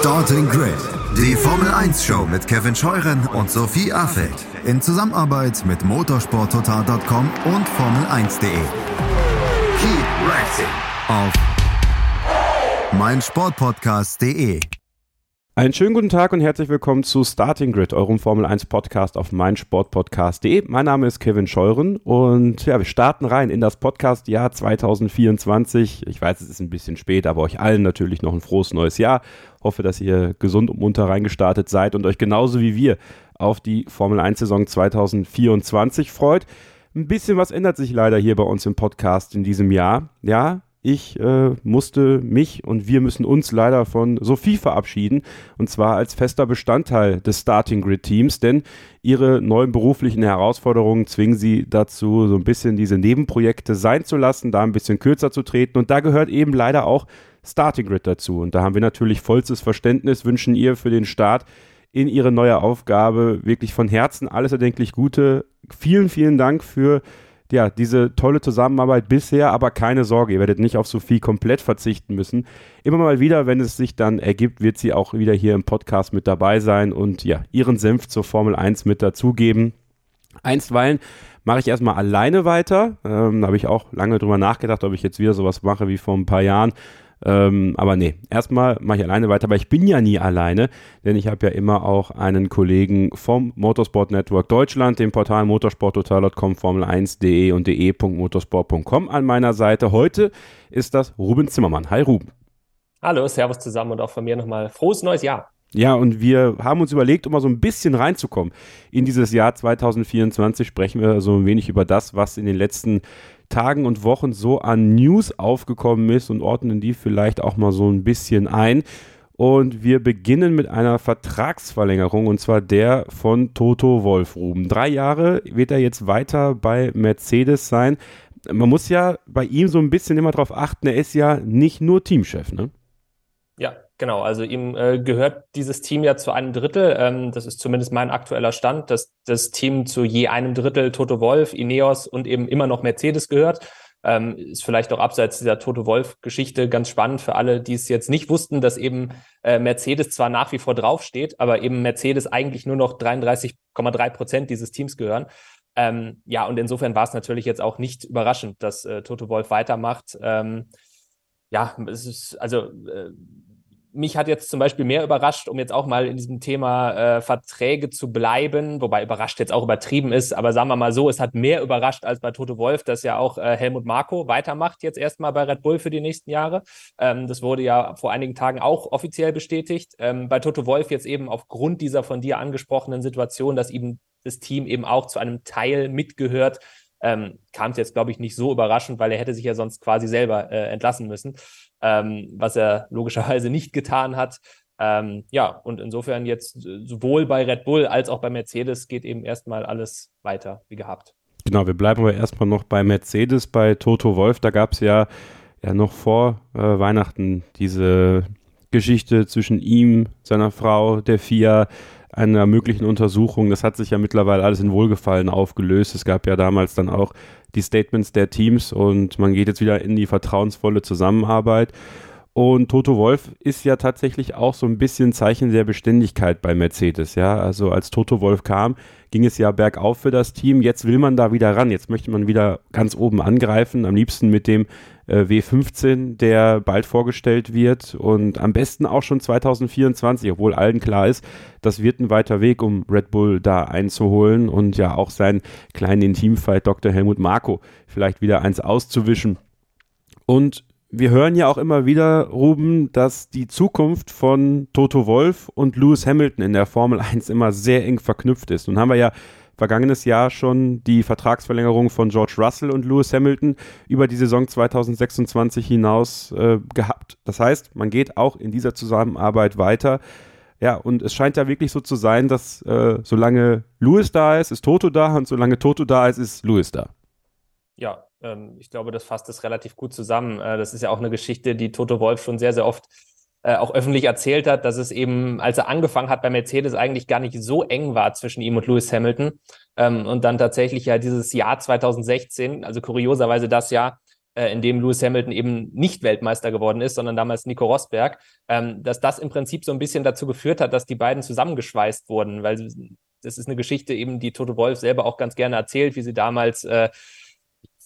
Starting Grid, die Formel 1 Show mit Kevin Scheuren und Sophie Affeld in Zusammenarbeit mit motorsporttotal.com und Formel1.de. Keep racing auf meinsportpodcast.de. Einen schönen guten Tag und herzlich willkommen zu Starting Grid, eurem Formel 1 Podcast auf meinsportpodcast.de. Mein Name ist Kevin Scheuren und ja, wir starten rein in das Podcast-Jahr 2024. Ich weiß, es ist ein bisschen spät, aber euch allen natürlich noch ein frohes neues Jahr. Hoffe, dass ihr gesund und munter reingestartet seid und euch genauso wie wir auf die Formel 1 Saison 2024 freut. Ein bisschen was ändert sich leider hier bei uns im Podcast in diesem Jahr. Ja, ich äh, musste mich und wir müssen uns leider von Sophie verabschieden und zwar als fester Bestandteil des Starting Grid Teams, denn ihre neuen beruflichen Herausforderungen zwingen sie dazu, so ein bisschen diese Nebenprojekte sein zu lassen, da ein bisschen kürzer zu treten und da gehört eben leider auch Starting Grid dazu und da haben wir natürlich vollstes Verständnis, wünschen ihr für den Start in ihre neue Aufgabe wirklich von Herzen alles erdenklich Gute. Vielen, vielen Dank für ja, diese tolle Zusammenarbeit bisher, aber keine Sorge, ihr werdet nicht auf Sophie komplett verzichten müssen. Immer mal wieder, wenn es sich dann ergibt, wird sie auch wieder hier im Podcast mit dabei sein und ja, ihren Senf zur Formel 1 mit dazugeben. Einstweilen mache ich erstmal alleine weiter. Ähm, da habe ich auch lange drüber nachgedacht, ob ich jetzt wieder sowas mache wie vor ein paar Jahren. Ähm, aber nee, erstmal mache ich alleine weiter, aber ich bin ja nie alleine, denn ich habe ja immer auch einen Kollegen vom Motorsport Network Deutschland, dem Portal motorsporttotal.com, Formel1.de und de.motorsport.com an meiner Seite. Heute ist das Ruben Zimmermann. Hi Ruben. Hallo, Servus zusammen und auch von mir nochmal frohes neues Jahr. Ja, und wir haben uns überlegt, um mal so ein bisschen reinzukommen in dieses Jahr 2024, sprechen wir so ein wenig über das, was in den letzten Tagen und Wochen so an News aufgekommen ist und ordnen die vielleicht auch mal so ein bisschen ein. Und wir beginnen mit einer Vertragsverlängerung und zwar der von Toto Wolf Ruben. Drei Jahre wird er jetzt weiter bei Mercedes sein. Man muss ja bei ihm so ein bisschen immer darauf achten, er ist ja nicht nur Teamchef, ne? Genau, also ihm äh, gehört dieses Team ja zu einem Drittel. Ähm, das ist zumindest mein aktueller Stand, dass das Team zu je einem Drittel Toto Wolf, Ineos und eben immer noch Mercedes gehört. Ähm, ist vielleicht auch abseits dieser Toto Wolf-Geschichte ganz spannend für alle, die es jetzt nicht wussten, dass eben äh, Mercedes zwar nach wie vor draufsteht, aber eben Mercedes eigentlich nur noch 33,3 Prozent dieses Teams gehören. Ähm, ja, und insofern war es natürlich jetzt auch nicht überraschend, dass äh, Toto Wolf weitermacht. Ähm, ja, es ist also äh, mich hat jetzt zum Beispiel mehr überrascht, um jetzt auch mal in diesem Thema äh, Verträge zu bleiben, wobei überrascht jetzt auch übertrieben ist, aber sagen wir mal so, es hat mehr überrascht als bei Toto Wolf, dass ja auch äh, Helmut Marko weitermacht jetzt erstmal bei Red Bull für die nächsten Jahre. Ähm, das wurde ja vor einigen Tagen auch offiziell bestätigt. Ähm, bei Toto Wolf jetzt eben aufgrund dieser von dir angesprochenen Situation, dass ihm das Team eben auch zu einem Teil mitgehört, ähm, kam es jetzt, glaube ich, nicht so überraschend, weil er hätte sich ja sonst quasi selber äh, entlassen müssen ähm, was er logischerweise nicht getan hat. Ähm, ja, und insofern jetzt sowohl bei Red Bull als auch bei Mercedes geht eben erstmal alles weiter wie gehabt. Genau, wir bleiben aber erstmal noch bei Mercedes, bei Toto Wolf. Da gab es ja, ja noch vor äh, Weihnachten diese Geschichte zwischen ihm, seiner Frau, der FIA, einer möglichen Untersuchung. Das hat sich ja mittlerweile alles in Wohlgefallen aufgelöst. Es gab ja damals dann auch die Statements der Teams und man geht jetzt wieder in die vertrauensvolle Zusammenarbeit. Und Toto Wolf ist ja tatsächlich auch so ein bisschen Zeichen der Beständigkeit bei Mercedes. Ja, also als Toto Wolf kam, ging es ja bergauf für das Team. Jetzt will man da wieder ran. Jetzt möchte man wieder ganz oben angreifen. Am liebsten mit dem äh, W15, der bald vorgestellt wird und am besten auch schon 2024, obwohl allen klar ist, das wird ein weiter Weg, um Red Bull da einzuholen und ja auch seinen kleinen Intimfight Dr. Helmut Marko vielleicht wieder eins auszuwischen. Und wir hören ja auch immer wieder, Ruben, dass die Zukunft von Toto Wolf und Lewis Hamilton in der Formel 1 immer sehr eng verknüpft ist. Nun haben wir ja vergangenes Jahr schon die Vertragsverlängerung von George Russell und Lewis Hamilton über die Saison 2026 hinaus äh, gehabt. Das heißt, man geht auch in dieser Zusammenarbeit weiter. Ja, und es scheint ja wirklich so zu sein, dass äh, solange Lewis da ist, ist Toto da und solange Toto da ist, ist Lewis da. Ja, ähm, ich glaube, das fasst es relativ gut zusammen. Äh, das ist ja auch eine Geschichte, die Toto Wolf schon sehr, sehr oft äh, auch öffentlich erzählt hat, dass es eben, als er angefangen hat bei Mercedes, eigentlich gar nicht so eng war zwischen ihm und Lewis Hamilton. Ähm, und dann tatsächlich ja dieses Jahr 2016, also kurioserweise das Jahr, äh, in dem Lewis Hamilton eben nicht Weltmeister geworden ist, sondern damals Nico Rosberg, ähm, dass das im Prinzip so ein bisschen dazu geführt hat, dass die beiden zusammengeschweißt wurden, weil das ist eine Geschichte eben, die Toto Wolf selber auch ganz gerne erzählt, wie sie damals äh,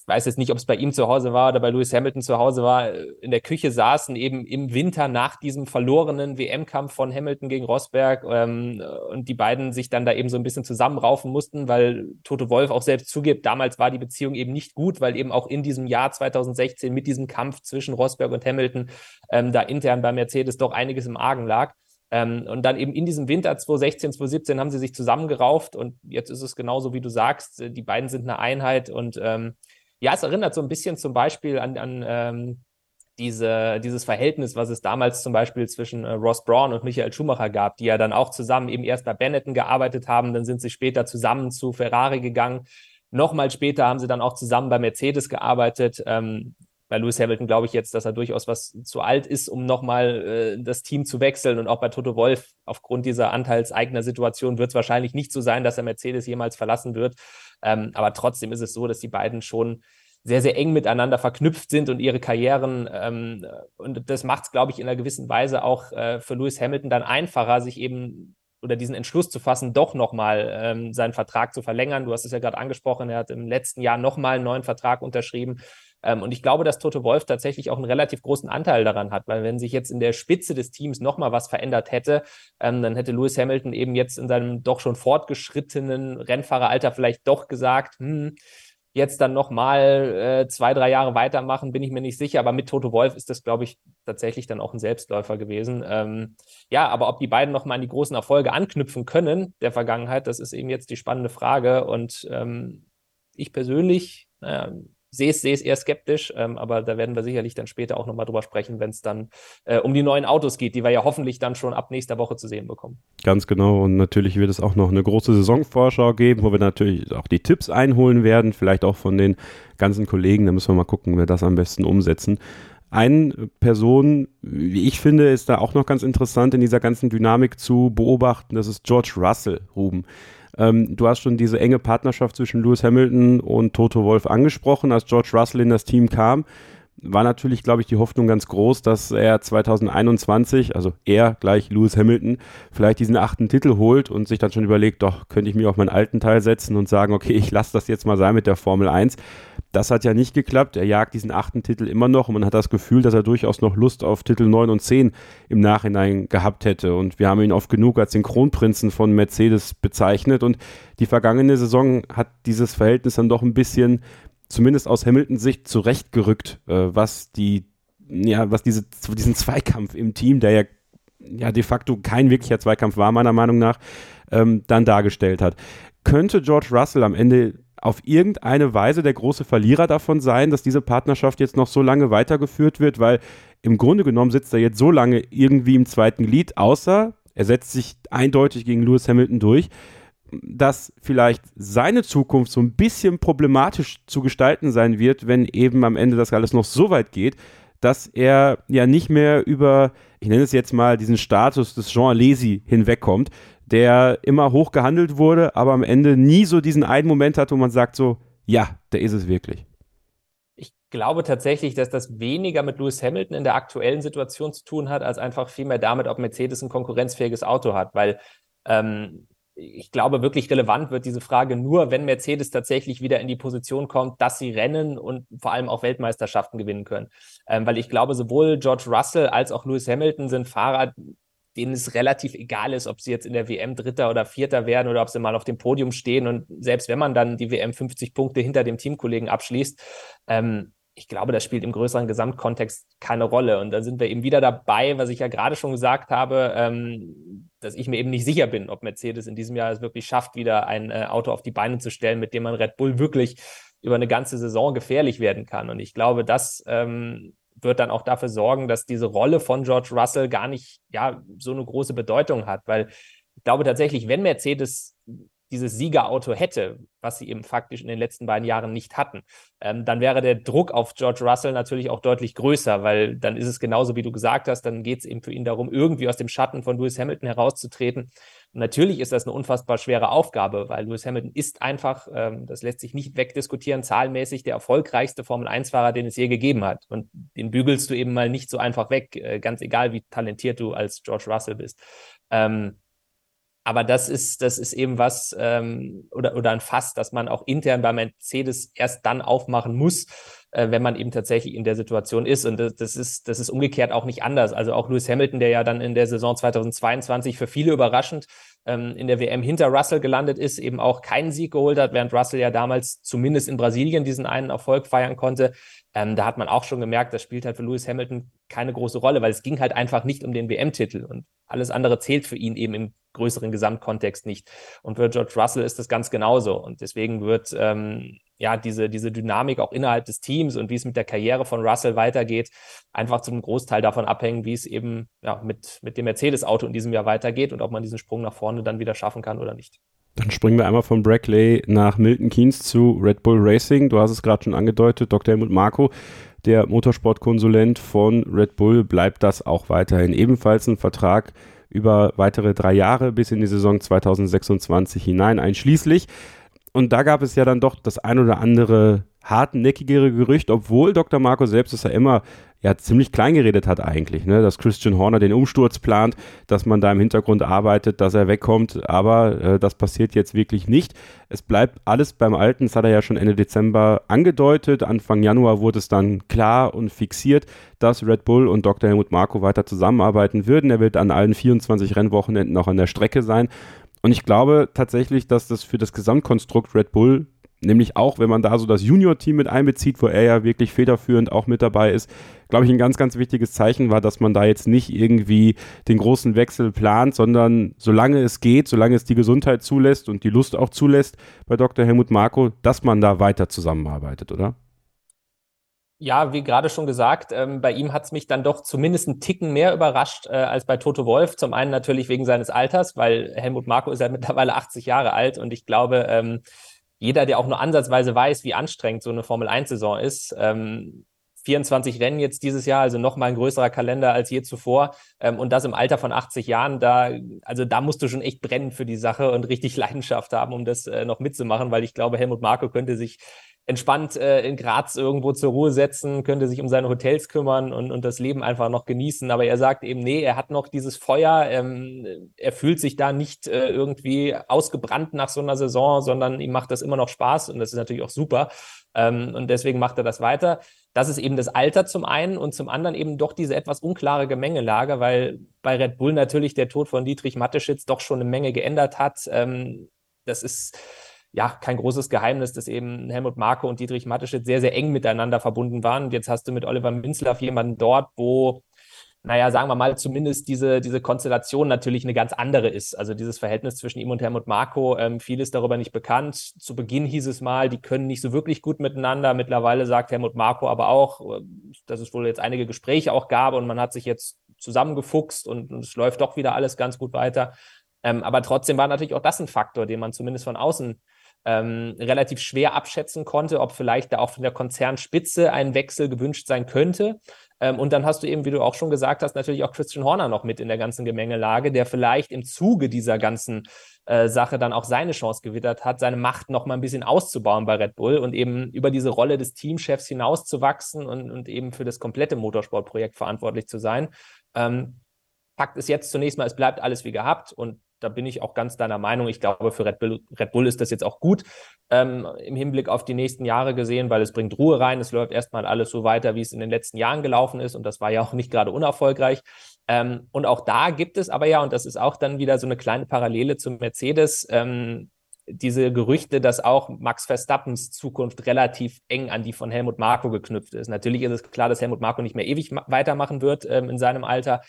weiß jetzt nicht, ob es bei ihm zu Hause war oder bei Lewis Hamilton zu Hause war, in der Küche saßen, eben im Winter nach diesem verlorenen WM-Kampf von Hamilton gegen Rosberg ähm, und die beiden sich dann da eben so ein bisschen zusammenraufen mussten, weil Toto Wolf auch selbst zugibt, damals war die Beziehung eben nicht gut, weil eben auch in diesem Jahr 2016 mit diesem Kampf zwischen Rosberg und Hamilton ähm, da intern bei Mercedes doch einiges im Argen lag. Ähm, und dann eben in diesem Winter 2016, 2017 haben sie sich zusammengerauft und jetzt ist es genauso, wie du sagst, die beiden sind eine Einheit und ähm, ja, es erinnert so ein bisschen zum Beispiel an, an ähm, diese, dieses Verhältnis, was es damals zum Beispiel zwischen äh, Ross Braun und Michael Schumacher gab, die ja dann auch zusammen eben erst bei Benetton gearbeitet haben, dann sind sie später zusammen zu Ferrari gegangen. Nochmal später haben sie dann auch zusammen bei Mercedes gearbeitet. Ähm, bei Lewis Hamilton glaube ich jetzt, dass er durchaus was zu alt ist, um nochmal äh, das Team zu wechseln. Und auch bei Toto Wolf, aufgrund dieser anteilseigner Situation, wird es wahrscheinlich nicht so sein, dass er Mercedes jemals verlassen wird. Ähm, aber trotzdem ist es so, dass die beiden schon sehr, sehr eng miteinander verknüpft sind und ihre Karrieren. Ähm, und das macht es, glaube ich, in einer gewissen Weise auch äh, für Lewis Hamilton dann einfacher, sich eben oder diesen Entschluss zu fassen, doch nochmal ähm, seinen Vertrag zu verlängern. Du hast es ja gerade angesprochen, er hat im letzten Jahr nochmal einen neuen Vertrag unterschrieben. Ähm, und ich glaube, dass Toto Wolf tatsächlich auch einen relativ großen Anteil daran hat, weil wenn sich jetzt in der Spitze des Teams nochmal was verändert hätte, ähm, dann hätte Lewis Hamilton eben jetzt in seinem doch schon fortgeschrittenen Rennfahreralter vielleicht doch gesagt, hm, jetzt dann nochmal äh, zwei, drei Jahre weitermachen, bin ich mir nicht sicher. Aber mit Toto Wolf ist das, glaube ich, tatsächlich dann auch ein Selbstläufer gewesen. Ähm, ja, aber ob die beiden nochmal an die großen Erfolge anknüpfen können der Vergangenheit, das ist eben jetzt die spannende Frage. Und ähm, ich persönlich, naja, sehe es, sehe es eher skeptisch, ähm, aber da werden wir sicherlich dann später auch nochmal drüber sprechen, wenn es dann äh, um die neuen Autos geht, die wir ja hoffentlich dann schon ab nächster Woche zu sehen bekommen. Ganz genau und natürlich wird es auch noch eine große Saisonvorschau geben, wo wir natürlich auch die Tipps einholen werden, vielleicht auch von den ganzen Kollegen, da müssen wir mal gucken, wie wir das am besten umsetzen. Eine Person, wie ich finde, ist da auch noch ganz interessant in dieser ganzen Dynamik zu beobachten, das ist George Russell, Ruben. Ähm, du hast schon diese enge Partnerschaft zwischen Lewis Hamilton und Toto Wolf angesprochen, als George Russell in das Team kam war natürlich, glaube ich, die Hoffnung ganz groß, dass er 2021, also er gleich Lewis Hamilton, vielleicht diesen achten Titel holt und sich dann schon überlegt, doch, könnte ich mich auf meinen alten Teil setzen und sagen, okay, ich lasse das jetzt mal sein mit der Formel 1. Das hat ja nicht geklappt. Er jagt diesen achten Titel immer noch und man hat das Gefühl, dass er durchaus noch Lust auf Titel 9 und 10 im Nachhinein gehabt hätte. Und wir haben ihn oft genug als den Kronprinzen von Mercedes bezeichnet und die vergangene Saison hat dieses Verhältnis dann doch ein bisschen zumindest aus Hamiltons Sicht zurechtgerückt, äh, was die, ja, was diese, diesen Zweikampf im Team, der ja, ja de facto kein wirklicher Zweikampf war, meiner Meinung nach, ähm, dann dargestellt hat. Könnte George Russell am Ende auf irgendeine Weise der große Verlierer davon sein, dass diese Partnerschaft jetzt noch so lange weitergeführt wird, weil im Grunde genommen sitzt er jetzt so lange irgendwie im zweiten Glied, außer er setzt sich eindeutig gegen Lewis Hamilton durch dass vielleicht seine Zukunft so ein bisschen problematisch zu gestalten sein wird, wenn eben am Ende das alles noch so weit geht, dass er ja nicht mehr über, ich nenne es jetzt mal, diesen Status des Jean Alesi hinwegkommt, der immer hoch gehandelt wurde, aber am Ende nie so diesen einen Moment hat, wo man sagt so, ja, der ist es wirklich. Ich glaube tatsächlich, dass das weniger mit Lewis Hamilton in der aktuellen Situation zu tun hat, als einfach vielmehr damit, ob Mercedes ein konkurrenzfähiges Auto hat, weil ähm, ich glaube, wirklich relevant wird diese Frage nur, wenn Mercedes tatsächlich wieder in die Position kommt, dass sie Rennen und vor allem auch Weltmeisterschaften gewinnen können. Ähm, weil ich glaube, sowohl George Russell als auch Lewis Hamilton sind Fahrer, denen es relativ egal ist, ob sie jetzt in der WM Dritter oder Vierter werden oder ob sie mal auf dem Podium stehen. Und selbst wenn man dann die WM 50 Punkte hinter dem Teamkollegen abschließt, ähm, ich glaube, das spielt im größeren Gesamtkontext keine Rolle. Und da sind wir eben wieder dabei, was ich ja gerade schon gesagt habe, ähm, dass ich mir eben nicht sicher bin, ob Mercedes in diesem Jahr es wirklich schafft, wieder ein äh, Auto auf die Beine zu stellen, mit dem man Red Bull wirklich über eine ganze Saison gefährlich werden kann. Und ich glaube, das ähm, wird dann auch dafür sorgen, dass diese Rolle von George Russell gar nicht ja so eine große Bedeutung hat, weil ich glaube tatsächlich, wenn Mercedes dieses Siegerauto hätte, was sie eben faktisch in den letzten beiden Jahren nicht hatten, ähm, dann wäre der Druck auf George Russell natürlich auch deutlich größer, weil dann ist es genauso, wie du gesagt hast, dann geht es eben für ihn darum, irgendwie aus dem Schatten von Lewis Hamilton herauszutreten. Und natürlich ist das eine unfassbar schwere Aufgabe, weil Lewis Hamilton ist einfach, ähm, das lässt sich nicht wegdiskutieren, zahlenmäßig der erfolgreichste Formel-1-Fahrer, den es je gegeben hat. Und den bügelst du eben mal nicht so einfach weg, äh, ganz egal, wie talentiert du als George Russell bist. Ähm, aber das ist, das ist eben was ähm, oder, oder ein Fass, das man auch intern bei Mercedes erst dann aufmachen muss, äh, wenn man eben tatsächlich in der Situation ist. Und das, das, ist, das ist umgekehrt auch nicht anders. Also auch Lewis Hamilton, der ja dann in der Saison 2022 für viele überraschend ähm, in der WM hinter Russell gelandet ist, eben auch keinen Sieg geholt hat, während Russell ja damals zumindest in Brasilien diesen einen Erfolg feiern konnte. Ähm, da hat man auch schon gemerkt, das spielt halt für Lewis Hamilton keine große Rolle, weil es ging halt einfach nicht um den WM-Titel und alles andere zählt für ihn eben im größeren Gesamtkontext nicht. Und für George Russell ist das ganz genauso. Und deswegen wird ähm, ja diese, diese Dynamik auch innerhalb des Teams und wie es mit der Karriere von Russell weitergeht, einfach zum Großteil davon abhängen, wie es eben ja, mit, mit dem Mercedes-Auto in diesem Jahr weitergeht und ob man diesen Sprung nach vorne dann wieder schaffen kann oder nicht. Dann springen wir einmal von Brackley nach Milton Keynes zu Red Bull Racing. Du hast es gerade schon angedeutet, Dr. Helmut Marko, der Motorsportkonsulent von Red Bull, bleibt das auch weiterhin. Ebenfalls ein Vertrag über weitere drei Jahre bis in die Saison 2026 hinein einschließlich. Und da gab es ja dann doch das ein oder andere hartnäckigere Gerücht, obwohl Dr. Marco selbst es ja immer ja ziemlich klein geredet hat eigentlich, ne? dass Christian Horner den Umsturz plant, dass man da im Hintergrund arbeitet, dass er wegkommt, aber äh, das passiert jetzt wirklich nicht. Es bleibt alles beim Alten, das hat er ja schon Ende Dezember angedeutet. Anfang Januar wurde es dann klar und fixiert, dass Red Bull und Dr. Helmut Marko weiter zusammenarbeiten würden. Er wird an allen 24 Rennwochenenden auch an der Strecke sein. Und ich glaube tatsächlich, dass das für das Gesamtkonstrukt Red Bull Nämlich auch, wenn man da so das Junior-Team mit einbezieht, wo er ja wirklich federführend auch mit dabei ist, glaube ich, ein ganz, ganz wichtiges Zeichen war, dass man da jetzt nicht irgendwie den großen Wechsel plant, sondern solange es geht, solange es die Gesundheit zulässt und die Lust auch zulässt bei Dr. Helmut Marko, dass man da weiter zusammenarbeitet, oder? Ja, wie gerade schon gesagt, ähm, bei ihm hat es mich dann doch zumindest einen Ticken mehr überrascht äh, als bei Toto Wolf. Zum einen natürlich wegen seines Alters, weil Helmut Marko ist ja mittlerweile 80 Jahre alt und ich glaube, ähm, jeder, der auch nur ansatzweise weiß, wie anstrengend so eine Formel-1-Saison ist, ähm, 24 Rennen jetzt dieses Jahr, also noch mal ein größerer Kalender als je zuvor. Ähm, und das im Alter von 80 Jahren, da, also da musst du schon echt brennen für die Sache und richtig Leidenschaft haben, um das äh, noch mitzumachen, weil ich glaube, Helmut Marko könnte sich entspannt äh, in Graz irgendwo zur Ruhe setzen, könnte sich um seine Hotels kümmern und, und das Leben einfach noch genießen. Aber er sagt eben, nee, er hat noch dieses Feuer, ähm, er fühlt sich da nicht äh, irgendwie ausgebrannt nach so einer Saison, sondern ihm macht das immer noch Spaß und das ist natürlich auch super. Ähm, und deswegen macht er das weiter. Das ist eben das Alter zum einen und zum anderen eben doch diese etwas unklare Gemengelage, weil bei Red Bull natürlich der Tod von Dietrich Matteschitz doch schon eine Menge geändert hat. Ähm, das ist ja kein großes Geheimnis, dass eben Helmut Marko und Dietrich Mateschitz sehr, sehr eng miteinander verbunden waren. Und jetzt hast du mit Oliver Minzlaff jemanden dort, wo, naja, sagen wir mal, zumindest diese, diese Konstellation natürlich eine ganz andere ist. Also dieses Verhältnis zwischen ihm und Helmut Marko, ähm, viel ist darüber nicht bekannt. Zu Beginn hieß es mal, die können nicht so wirklich gut miteinander. Mittlerweile sagt Helmut Marko aber auch, äh, dass es wohl jetzt einige Gespräche auch gab und man hat sich jetzt zusammengefuchst und, und es läuft doch wieder alles ganz gut weiter. Ähm, aber trotzdem war natürlich auch das ein Faktor, den man zumindest von außen ähm, relativ schwer abschätzen konnte, ob vielleicht da auch von der Konzernspitze ein Wechsel gewünscht sein könnte. Ähm, und dann hast du eben, wie du auch schon gesagt hast, natürlich auch Christian Horner noch mit in der ganzen Gemengelage, der vielleicht im Zuge dieser ganzen äh, Sache dann auch seine Chance gewittert hat, seine Macht noch mal ein bisschen auszubauen bei Red Bull und eben über diese Rolle des Teamchefs hinauszuwachsen und, und eben für das komplette Motorsportprojekt verantwortlich zu sein. Ähm, Fakt ist jetzt zunächst mal, es bleibt alles wie gehabt und da bin ich auch ganz deiner Meinung. Ich glaube, für Red Bull, Red Bull ist das jetzt auch gut ähm, im Hinblick auf die nächsten Jahre gesehen, weil es bringt Ruhe rein. Es läuft erstmal alles so weiter, wie es in den letzten Jahren gelaufen ist. Und das war ja auch nicht gerade unerfolgreich. Ähm, und auch da gibt es aber ja, und das ist auch dann wieder so eine kleine Parallele zum Mercedes, ähm, diese Gerüchte, dass auch Max Verstappens Zukunft relativ eng an die von Helmut Marko geknüpft ist. Natürlich ist es klar, dass Helmut Marko nicht mehr ewig weitermachen wird ähm, in seinem Alter.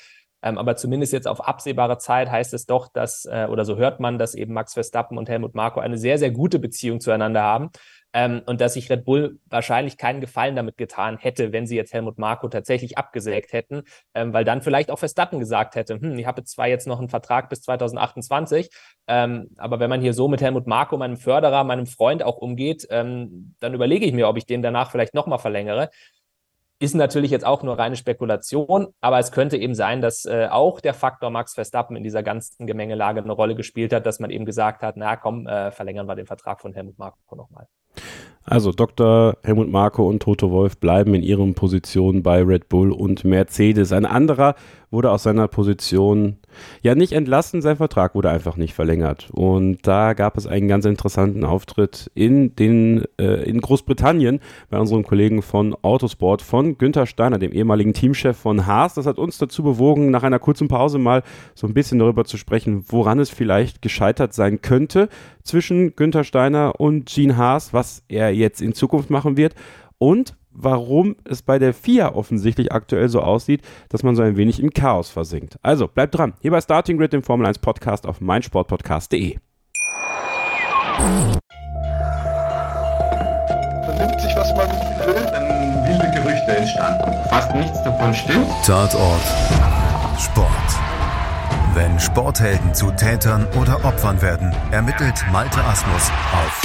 Ähm, aber zumindest jetzt auf absehbare Zeit heißt es doch, dass, äh, oder so hört man, dass eben Max Verstappen und Helmut Marko eine sehr, sehr gute Beziehung zueinander haben. ähm, und dass sich Red Bull wahrscheinlich keinen Gefallen damit getan hätte, wenn sie jetzt Helmut Marko tatsächlich abgesägt hätten, ähm, weil dann vielleicht auch Verstappen gesagt hätte, hm, ich habe zwar jetzt noch einen Vertrag bis 2028, ähm, aber wenn man hier so mit Helmut Marko, meinem Förderer, meinem Freund auch umgeht, ähm, dann überlege ich mir, ob ich den danach vielleicht nochmal verlängere. Ist natürlich jetzt auch nur reine Spekulation, aber es könnte eben sein, dass äh, auch der Faktor Max Verstappen in dieser ganzen Gemengelage eine Rolle gespielt hat, dass man eben gesagt hat, na komm, äh, verlängern wir den Vertrag von Helmut Marko nochmal. Also Dr. Helmut Marko und Toto Wolf bleiben in ihren Positionen bei Red Bull und Mercedes. Ein anderer wurde aus seiner Position ja nicht entlassen, sein Vertrag wurde einfach nicht verlängert. Und da gab es einen ganz interessanten Auftritt in, den, äh, in Großbritannien bei unserem Kollegen von Autosport von Günther Steiner, dem ehemaligen Teamchef von Haas. Das hat uns dazu bewogen, nach einer kurzen Pause mal so ein bisschen darüber zu sprechen, woran es vielleicht gescheitert sein könnte zwischen Günther Steiner und Gene Haas, was er jetzt in Zukunft machen wird und warum es bei der FIA offensichtlich aktuell so aussieht, dass man so ein wenig im Chaos versinkt. Also bleibt dran, hier bei Starting Grid, dem Formel 1 Podcast auf meinsportpodcast.de. Man nimmt sich, was man will, dann wilde Gerüchte entstanden. Fast nichts davon stimmt. Tatort Sport. Wenn Sporthelden zu Tätern oder Opfern werden, ermittelt Malte Asmus auf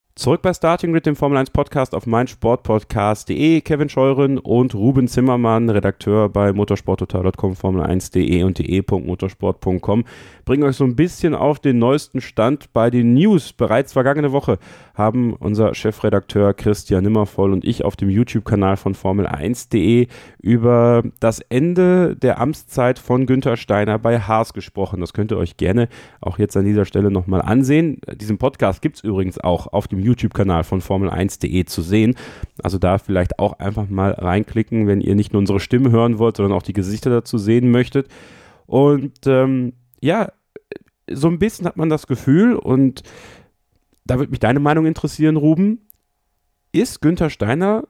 Zurück bei Starting Grid, dem Formel 1 Podcast auf meinsportpodcast.de. Kevin Scheuren und Ruben Zimmermann, Redakteur bei motorsporttotal.com, Formel1.de und de.motorsport.com, bringen euch so ein bisschen auf den neuesten Stand bei den News. Bereits vergangene Woche haben unser Chefredakteur Christian Nimmervoll und ich auf dem YouTube-Kanal von Formel1.de über das Ende der Amtszeit von Günther Steiner bei Haas gesprochen. Das könnt ihr euch gerne auch jetzt an dieser Stelle nochmal ansehen. Diesen Podcast gibt es übrigens auch auf dem YouTube-Kanal von Formel1.de zu sehen. Also da vielleicht auch einfach mal reinklicken, wenn ihr nicht nur unsere Stimme hören wollt, sondern auch die Gesichter dazu sehen möchtet. Und ähm, ja, so ein bisschen hat man das Gefühl und da würde mich deine Meinung interessieren, Ruben. Ist Günther Steiner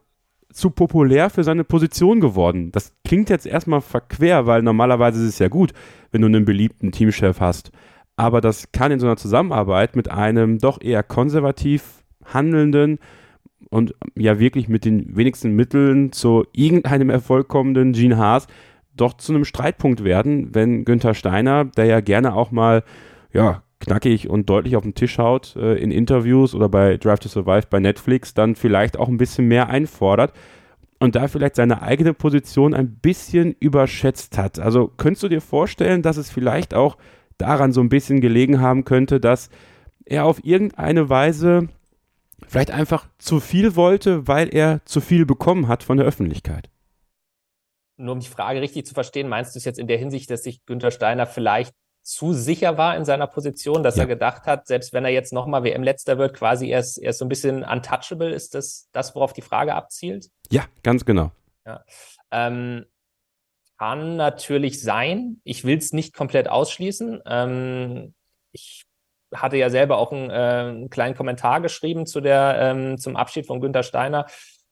zu populär für seine Position geworden? Das klingt jetzt erstmal verquer, weil normalerweise ist es ja gut, wenn du einen beliebten Teamchef hast. Aber das kann in so einer Zusammenarbeit mit einem doch eher konservativ handelnden und ja wirklich mit den wenigsten Mitteln zu irgendeinem Erfolg kommenden Gene Haas doch zu einem Streitpunkt werden, wenn Günther Steiner, der ja gerne auch mal ja, knackig und deutlich auf den Tisch haut äh, in Interviews oder bei Drive to Survive bei Netflix, dann vielleicht auch ein bisschen mehr einfordert und da vielleicht seine eigene Position ein bisschen überschätzt hat. Also könntest du dir vorstellen, dass es vielleicht auch daran so ein bisschen gelegen haben könnte, dass er auf irgendeine Weise vielleicht einfach zu viel wollte, weil er zu viel bekommen hat von der Öffentlichkeit? Nur um die Frage richtig zu verstehen, meinst du es jetzt in der Hinsicht, dass sich Günther Steiner vielleicht zu sicher war in seiner Position, dass ja. er gedacht hat, selbst wenn er jetzt nochmal WM-Letzter wird, quasi erst, erst so ein bisschen untouchable, ist das das, worauf die Frage abzielt? Ja, ganz genau. Ja. Ähm, kann natürlich sein. Ich will es nicht komplett ausschließen. Ähm, ich hatte ja selber auch einen, äh, einen kleinen Kommentar geschrieben zu der, ähm, zum Abschied von Günter Steiner.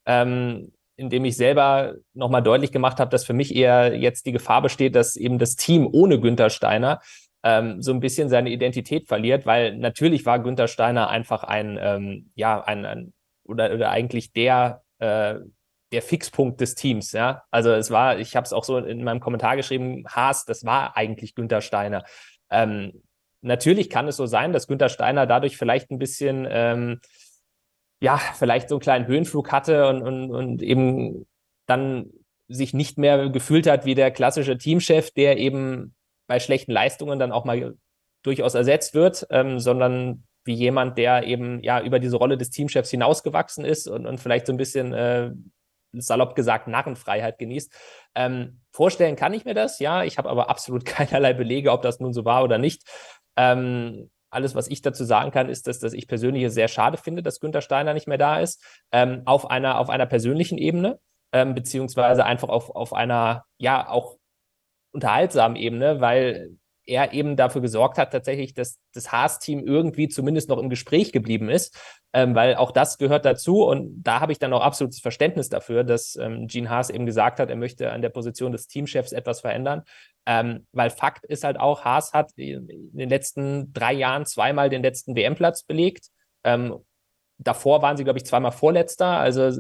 Ähm, in dem ich selber nochmal deutlich gemacht habe, dass für mich eher jetzt die Gefahr besteht, dass eben das Team ohne Günther Steiner ähm, so ein bisschen seine Identität verliert, weil natürlich war Günther Steiner einfach ein, ähm, ja, ein, ein oder, oder eigentlich der, äh, der Fixpunkt des Teams, ja. Also es war, ich habe es auch so in meinem Kommentar geschrieben, Haas, das war eigentlich Günther Steiner. Ähm, natürlich kann es so sein, dass Günther Steiner dadurch vielleicht ein bisschen ähm, ja, vielleicht so einen kleinen Höhenflug hatte und, und, und eben dann sich nicht mehr gefühlt hat wie der klassische Teamchef, der eben bei schlechten Leistungen dann auch mal durchaus ersetzt wird, ähm, sondern wie jemand, der eben ja über diese Rolle des Teamchefs hinausgewachsen ist und, und vielleicht so ein bisschen äh, salopp gesagt Narrenfreiheit genießt. Ähm, vorstellen kann ich mir das, ja. Ich habe aber absolut keinerlei Belege, ob das nun so war oder nicht. Ähm, alles, was ich dazu sagen kann, ist, dass, dass ich persönlich es sehr schade finde, dass Günther Steiner nicht mehr da ist, ähm, auf einer, auf einer persönlichen Ebene, ähm, beziehungsweise einfach auf, auf einer, ja, auch unterhaltsamen Ebene, weil er eben dafür gesorgt hat, tatsächlich, dass das Haas-Team irgendwie zumindest noch im Gespräch geblieben ist, ähm, weil auch das gehört dazu. Und da habe ich dann auch absolutes Verständnis dafür, dass ähm, Gene Haas eben gesagt hat, er möchte an der Position des Teamchefs etwas verändern. Ähm, weil Fakt ist halt auch, Haas hat in den letzten drei Jahren zweimal den letzten WM-Platz belegt. Ähm, davor waren sie, glaube ich, zweimal Vorletzter. Also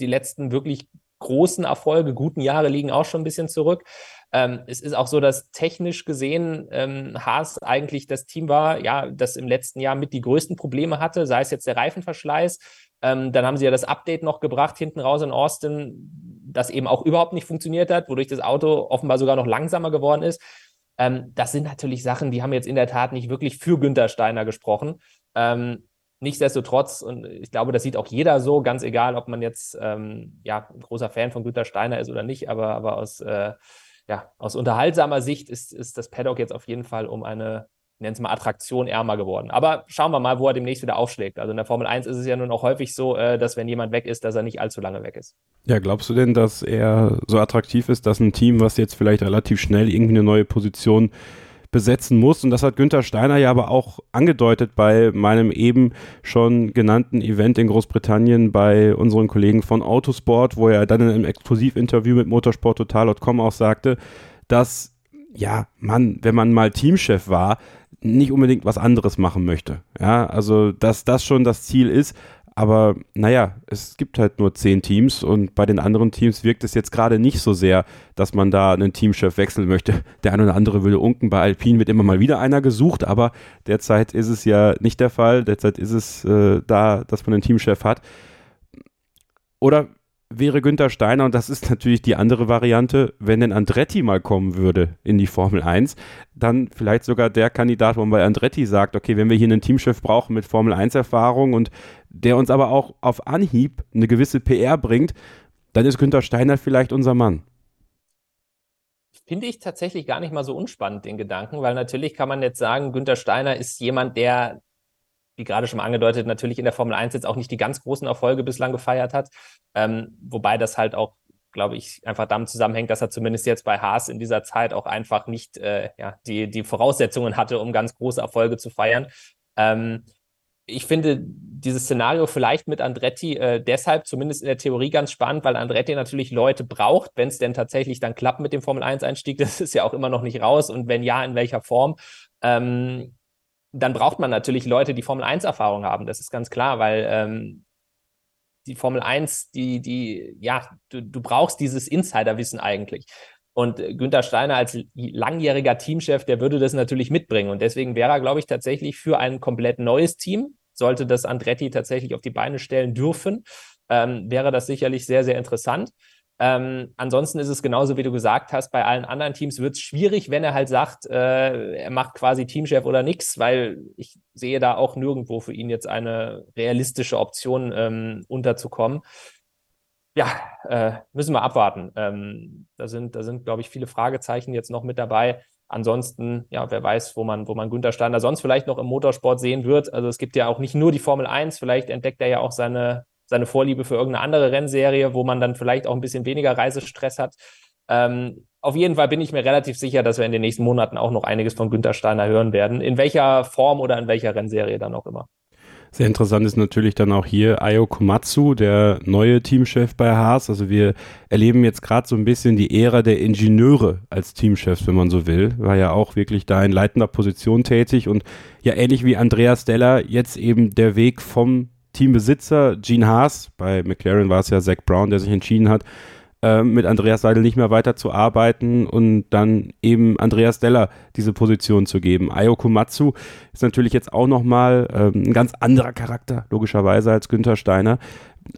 die letzten wirklich großen Erfolge, guten Jahre liegen auch schon ein bisschen zurück. Ähm, es ist auch so, dass technisch gesehen ähm, Haas eigentlich das Team war, ja, das im letzten Jahr mit die größten Probleme hatte, sei es jetzt der Reifenverschleiß. Ähm, dann haben sie ja das Update noch gebracht hinten raus in Austin, das eben auch überhaupt nicht funktioniert hat, wodurch das Auto offenbar sogar noch langsamer geworden ist. Ähm, das sind natürlich Sachen, die haben jetzt in der Tat nicht wirklich für Günther Steiner gesprochen. Ähm, Nichtsdestotrotz, und ich glaube, das sieht auch jeder so, ganz egal, ob man jetzt ähm, ja, ein großer Fan von Günter Steiner ist oder nicht, aber, aber aus, äh, ja, aus unterhaltsamer Sicht ist, ist das Paddock jetzt auf jeden Fall um eine, nennen es mal, Attraktion ärmer geworden. Aber schauen wir mal, wo er demnächst wieder aufschlägt. Also in der Formel 1 ist es ja nun auch häufig so, äh, dass wenn jemand weg ist, dass er nicht allzu lange weg ist. Ja, glaubst du denn, dass er so attraktiv ist, dass ein Team, was jetzt vielleicht relativ schnell irgendwie eine neue Position besetzen muss. Und das hat Günther Steiner ja aber auch angedeutet bei meinem eben schon genannten Event in Großbritannien bei unseren Kollegen von Autosport, wo er dann in einem Exklusivinterview mit motorsporttotal.com auch sagte, dass ja, man, wenn man mal Teamchef war, nicht unbedingt was anderes machen möchte. Ja, also dass das schon das Ziel ist, aber naja, es gibt halt nur zehn Teams und bei den anderen Teams wirkt es jetzt gerade nicht so sehr, dass man da einen Teamchef wechseln möchte. Der eine oder andere würde unken. Bei Alpine wird immer mal wieder einer gesucht, aber derzeit ist es ja nicht der Fall. Derzeit ist es äh, da, dass man einen Teamchef hat. Oder wäre Günther Steiner, und das ist natürlich die andere Variante, wenn denn Andretti mal kommen würde in die Formel 1, dann vielleicht sogar der Kandidat, wo man bei Andretti sagt, okay, wenn wir hier einen Teamchef brauchen mit Formel 1 Erfahrung und der uns aber auch auf Anhieb eine gewisse PR bringt, dann ist Günther Steiner vielleicht unser Mann. Finde ich tatsächlich gar nicht mal so unspannend, den Gedanken, weil natürlich kann man jetzt sagen, Günther Steiner ist jemand, der wie gerade schon mal angedeutet, natürlich in der Formel 1 jetzt auch nicht die ganz großen Erfolge bislang gefeiert hat. Ähm, wobei das halt auch, glaube ich, einfach damit zusammenhängt, dass er zumindest jetzt bei Haas in dieser Zeit auch einfach nicht äh, ja, die, die Voraussetzungen hatte, um ganz große Erfolge zu feiern. Ähm, ich finde dieses Szenario vielleicht mit Andretti äh, deshalb zumindest in der Theorie ganz spannend, weil Andretti natürlich Leute braucht, wenn es denn tatsächlich dann klappt mit dem Formel 1-Einstieg. Das ist ja auch immer noch nicht raus und wenn ja, in welcher Form. Ähm, dann braucht man natürlich Leute, die Formel 1-Erfahrung haben. Das ist ganz klar, weil ähm, die Formel 1, die, die, ja, du, du brauchst dieses Insiderwissen eigentlich. Und äh, Günther Steiner als langjähriger Teamchef, der würde das natürlich mitbringen. Und deswegen wäre er, glaube ich, tatsächlich für ein komplett neues Team, sollte das Andretti tatsächlich auf die Beine stellen dürfen, ähm, wäre das sicherlich sehr, sehr interessant. Ähm, ansonsten ist es genauso, wie du gesagt hast, bei allen anderen Teams wird es schwierig, wenn er halt sagt, äh, er macht quasi Teamchef oder nichts, weil ich sehe da auch nirgendwo für ihn jetzt eine realistische Option ähm, unterzukommen. Ja, äh, müssen wir abwarten. Ähm, da sind, da sind, glaube ich, viele Fragezeichen jetzt noch mit dabei. Ansonsten, ja, wer weiß, wo man, wo man Günther Steiner sonst vielleicht noch im Motorsport sehen wird. Also es gibt ja auch nicht nur die Formel 1, vielleicht entdeckt er ja auch seine, seine Vorliebe für irgendeine andere Rennserie, wo man dann vielleicht auch ein bisschen weniger Reisestress hat. Ähm, auf jeden Fall bin ich mir relativ sicher, dass wir in den nächsten Monaten auch noch einiges von Günter Steiner hören werden. In welcher Form oder in welcher Rennserie dann auch immer. Sehr interessant ist natürlich dann auch hier Ayo Komatsu, der neue Teamchef bei Haas. Also wir erleben jetzt gerade so ein bisschen die Ära der Ingenieure als Teamchefs, wenn man so will. War ja auch wirklich da in leitender Position tätig und ja ähnlich wie Andreas Deller jetzt eben der Weg vom Teambesitzer Gene Haas, bei McLaren war es ja Zach Brown, der sich entschieden hat, äh, mit Andreas Seidel nicht mehr weiterzuarbeiten und dann eben Andreas Deller diese Position zu geben. Ayoko Matsu ist natürlich jetzt auch nochmal ähm, ein ganz anderer Charakter, logischerweise, als Günther Steiner.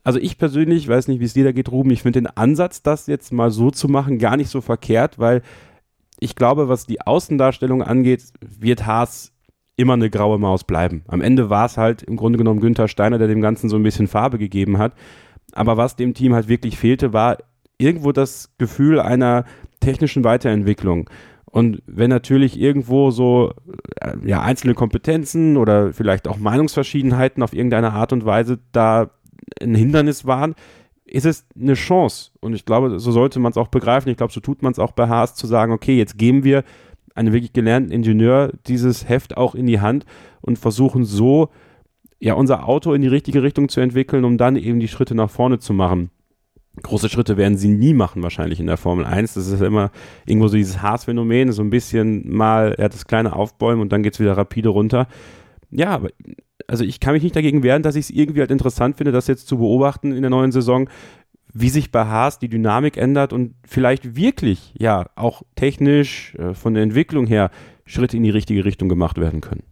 Also ich persönlich, weiß nicht, wie es dir da geht, Ruben, ich finde den Ansatz, das jetzt mal so zu machen, gar nicht so verkehrt, weil ich glaube, was die Außendarstellung angeht, wird Haas immer eine graue Maus bleiben. Am Ende war es halt im Grunde genommen Günther Steiner, der dem Ganzen so ein bisschen Farbe gegeben hat. Aber was dem Team halt wirklich fehlte, war irgendwo das Gefühl einer technischen Weiterentwicklung. Und wenn natürlich irgendwo so äh, ja, einzelne Kompetenzen oder vielleicht auch Meinungsverschiedenheiten auf irgendeine Art und Weise da ein Hindernis waren, ist es eine Chance. Und ich glaube, so sollte man es auch begreifen. Ich glaube, so tut man es auch bei Haas zu sagen, okay, jetzt geben wir einen wirklich gelernten Ingenieur dieses Heft auch in die Hand und versuchen so, ja, unser Auto in die richtige Richtung zu entwickeln, um dann eben die Schritte nach vorne zu machen. Große Schritte werden sie nie machen, wahrscheinlich in der Formel 1. Das ist immer irgendwo so dieses Haas-Phänomen, so ein bisschen mal, er hat das kleine Aufbäumen und dann geht es wieder rapide runter. Ja, aber also ich kann mich nicht dagegen wehren, dass ich es irgendwie halt interessant finde, das jetzt zu beobachten in der neuen Saison, wie sich bei Haas die Dynamik ändert und vielleicht wirklich, ja, auch technisch, äh, von der Entwicklung her, Schritte in die richtige Richtung gemacht werden können.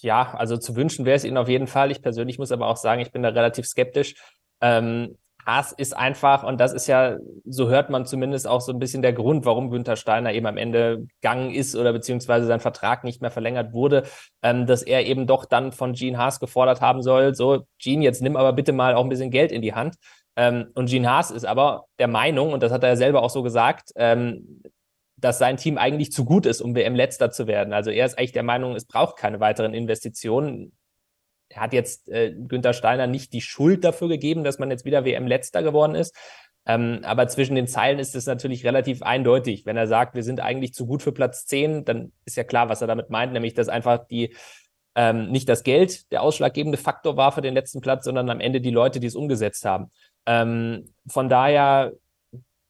Ja, also zu wünschen wäre es Ihnen auf jeden Fall. Ich persönlich muss aber auch sagen, ich bin da relativ skeptisch. Ähm, Haas ist einfach, und das ist ja, so hört man zumindest auch so ein bisschen der Grund, warum Günther Steiner eben am Ende gegangen ist oder beziehungsweise sein Vertrag nicht mehr verlängert wurde, ähm, dass er eben doch dann von Gene Haas gefordert haben soll, so, Gene, jetzt nimm aber bitte mal auch ein bisschen Geld in die Hand. Ähm, und Gene Haas ist aber der Meinung, und das hat er ja selber auch so gesagt, ähm, dass sein Team eigentlich zu gut ist, um WM-Letzter zu werden. Also er ist eigentlich der Meinung, es braucht keine weiteren Investitionen hat jetzt äh, Günther Steiner nicht die Schuld dafür gegeben, dass man jetzt wieder WM-Letzter geworden ist. Ähm, aber zwischen den Zeilen ist es natürlich relativ eindeutig. Wenn er sagt, wir sind eigentlich zu gut für Platz 10, dann ist ja klar, was er damit meint, nämlich dass einfach die ähm, nicht das Geld der ausschlaggebende Faktor war für den letzten Platz, sondern am Ende die Leute, die es umgesetzt haben. Ähm, von daher,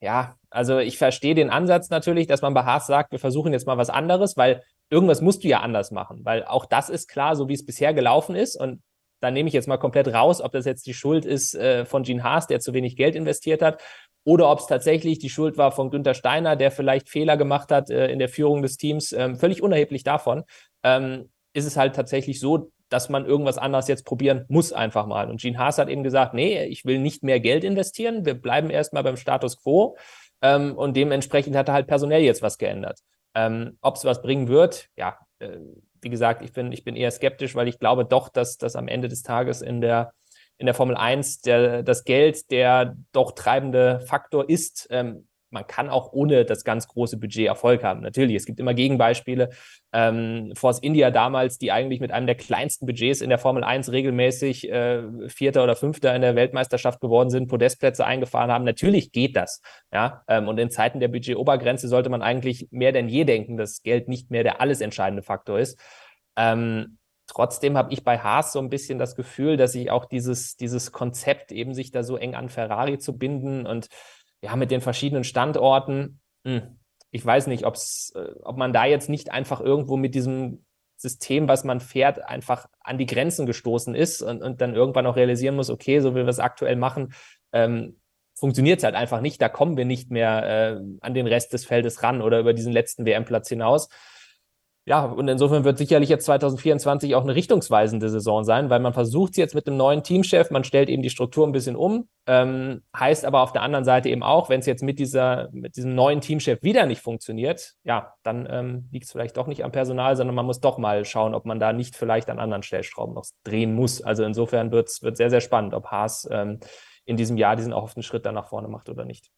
ja, also ich verstehe den Ansatz natürlich, dass man bei Haas sagt, wir versuchen jetzt mal was anderes, weil irgendwas musst du ja anders machen, weil auch das ist klar, so wie es bisher gelaufen ist. Und da nehme ich jetzt mal komplett raus, ob das jetzt die Schuld ist äh, von Gene Haas, der zu wenig Geld investiert hat, oder ob es tatsächlich die Schuld war von Günther Steiner, der vielleicht Fehler gemacht hat äh, in der Führung des Teams. Ähm, völlig unerheblich davon ähm, ist es halt tatsächlich so, dass man irgendwas anderes jetzt probieren muss einfach mal. Und Gene Haas hat eben gesagt, nee, ich will nicht mehr Geld investieren, wir bleiben erstmal beim Status quo. Ähm, und dementsprechend hat er halt personell jetzt was geändert. Ähm, Ob es was bringen wird, ja, äh, wie gesagt, ich bin, ich bin eher skeptisch, weil ich glaube doch, dass das am Ende des Tages in der, in der Formel 1 der, das Geld der doch treibende Faktor ist. Ähm, man kann auch ohne das ganz große Budget Erfolg haben. Natürlich, es gibt immer Gegenbeispiele. Ähm, Force India damals, die eigentlich mit einem der kleinsten Budgets in der Formel 1 regelmäßig äh, Vierter oder Fünfter in der Weltmeisterschaft geworden sind, Podestplätze eingefahren haben. Natürlich geht das. Ja? Ähm, und in Zeiten der Budgetobergrenze sollte man eigentlich mehr denn je denken, dass Geld nicht mehr der alles entscheidende Faktor ist. Ähm, Trotzdem habe ich bei Haas so ein bisschen das Gefühl, dass sich auch dieses, dieses Konzept eben sich da so eng an Ferrari zu binden und ja, mit den verschiedenen Standorten, hm, ich weiß nicht, ob's, äh, ob man da jetzt nicht einfach irgendwo mit diesem System, was man fährt, einfach an die Grenzen gestoßen ist und, und dann irgendwann auch realisieren muss, okay, so wie wir es aktuell machen, ähm, funktioniert es halt einfach nicht. Da kommen wir nicht mehr äh, an den Rest des Feldes ran oder über diesen letzten WM-Platz hinaus ja, und insofern wird sicherlich jetzt 2024 auch eine richtungsweisende Saison sein, weil man versucht es jetzt mit einem neuen Teamchef, man stellt eben die Struktur ein bisschen um, ähm, heißt aber auf der anderen Seite eben auch, wenn es jetzt mit dieser, mit diesem neuen Teamchef wieder nicht funktioniert, ja, dann ähm, liegt es vielleicht doch nicht am Personal, sondern man muss doch mal schauen, ob man da nicht vielleicht an anderen Stellschrauben noch drehen muss. Also insofern wird es sehr, sehr spannend, ob Haas ähm, in diesem Jahr diesen erhofften Schritt dann nach vorne macht oder nicht.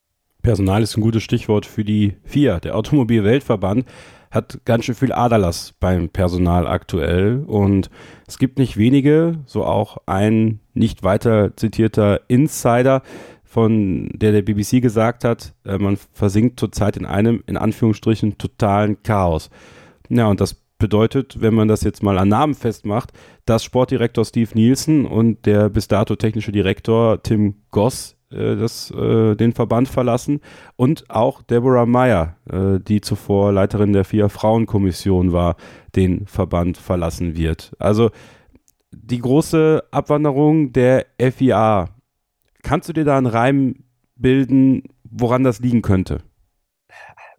Personal ist ein gutes Stichwort für die FIA, der Automobilweltverband hat ganz schön viel Aderlass beim Personal aktuell und es gibt nicht wenige, so auch ein nicht weiter zitierter Insider, von der der BBC gesagt hat, äh, man versinkt zurzeit in einem, in Anführungsstrichen, totalen Chaos. Ja, und das bedeutet, wenn man das jetzt mal an Namen festmacht, dass Sportdirektor Steve Nielsen und der bis dato technische Direktor Tim Goss äh, das, äh, den Verband verlassen und auch Deborah Meyer, äh, die zuvor Leiterin der vier Frauenkommission war, den Verband verlassen wird. Also die große Abwanderung der FIA. Kannst du dir da einen Reim bilden, woran das liegen könnte?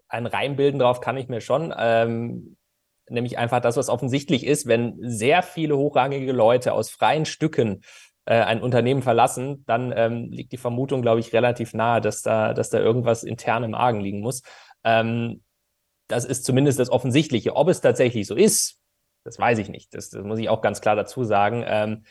Ein Reim bilden drauf kann ich mir schon. Ähm, nämlich einfach das, was offensichtlich ist, wenn sehr viele hochrangige Leute aus freien Stücken ein Unternehmen verlassen, dann ähm, liegt die Vermutung, glaube ich, relativ nahe, dass da, dass da irgendwas intern im Argen liegen muss. Ähm, das ist zumindest das Offensichtliche. Ob es tatsächlich so ist, das weiß ich nicht. Das, das muss ich auch ganz klar dazu sagen. Ähm,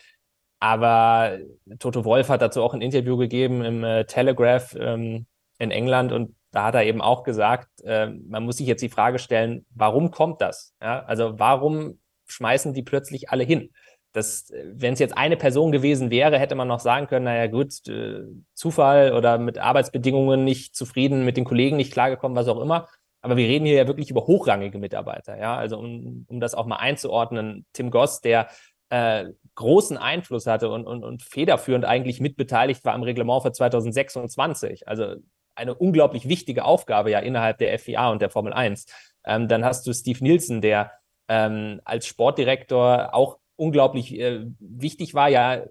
aber Toto Wolf hat dazu auch ein Interview gegeben im äh, Telegraph ähm, in England und da hat er eben auch gesagt, äh, man muss sich jetzt die Frage stellen, warum kommt das? Ja? Also warum schmeißen die plötzlich alle hin? Das, wenn es jetzt eine Person gewesen wäre, hätte man noch sagen können, naja gut, äh, Zufall oder mit Arbeitsbedingungen nicht zufrieden, mit den Kollegen nicht klargekommen, was auch immer. aber wir reden hier ja wirklich über hochrangige Mitarbeiter. Ja, also um, um das auch mal einzuordnen, Tim Goss, der äh, großen Einfluss hatte und, und, und federführend eigentlich mitbeteiligt war am Reglement für 2026. Also eine unglaublich wichtige Aufgabe ja innerhalb der FIA und der Formel 1. Ähm, dann hast du Steve Nielsen, der ähm, als Sportdirektor auch unglaublich äh, wichtig war. Ja,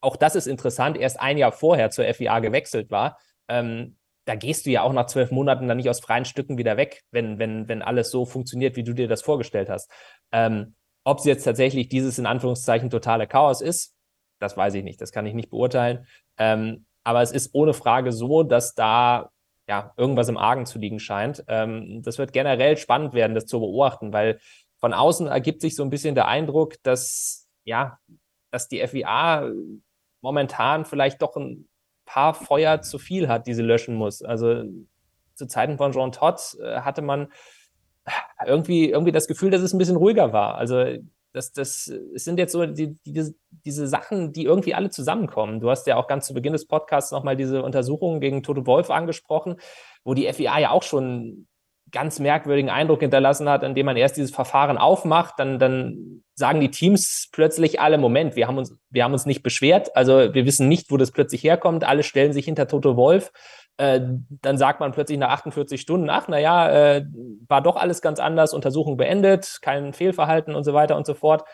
auch das ist interessant, erst ein Jahr vorher zur FIA gewechselt war. Ähm, da gehst du ja auch nach zwölf Monaten dann nicht aus freien Stücken wieder weg, wenn, wenn, wenn alles so funktioniert, wie du dir das vorgestellt hast. Ähm, ob es jetzt tatsächlich dieses in Anführungszeichen totale Chaos ist, das weiß ich nicht, das kann ich nicht beurteilen. Ähm, aber es ist ohne Frage so, dass da ja irgendwas im Argen zu liegen scheint. Ähm, das wird generell spannend werden, das zu beobachten, weil von außen ergibt sich so ein bisschen der Eindruck, dass ja, dass die FIA momentan vielleicht doch ein paar Feuer zu viel hat, die sie löschen muss. Also zu Zeiten von Jean Todt äh, hatte man irgendwie, irgendwie das Gefühl, dass es ein bisschen ruhiger war. Also das, das es sind jetzt so die, die, diese Sachen, die irgendwie alle zusammenkommen. Du hast ja auch ganz zu Beginn des Podcasts nochmal diese Untersuchungen gegen Toto Wolf angesprochen, wo die FIA ja auch schon ganz merkwürdigen Eindruck hinterlassen hat, indem man erst dieses Verfahren aufmacht, dann, dann sagen die Teams plötzlich alle, Moment, wir haben uns, wir haben uns nicht beschwert, also wir wissen nicht, wo das plötzlich herkommt, alle stellen sich hinter Toto Wolf. Äh, dann sagt man plötzlich nach 48 Stunden, ach, naja, äh, war doch alles ganz anders, Untersuchung beendet, kein Fehlverhalten und so weiter und so fort.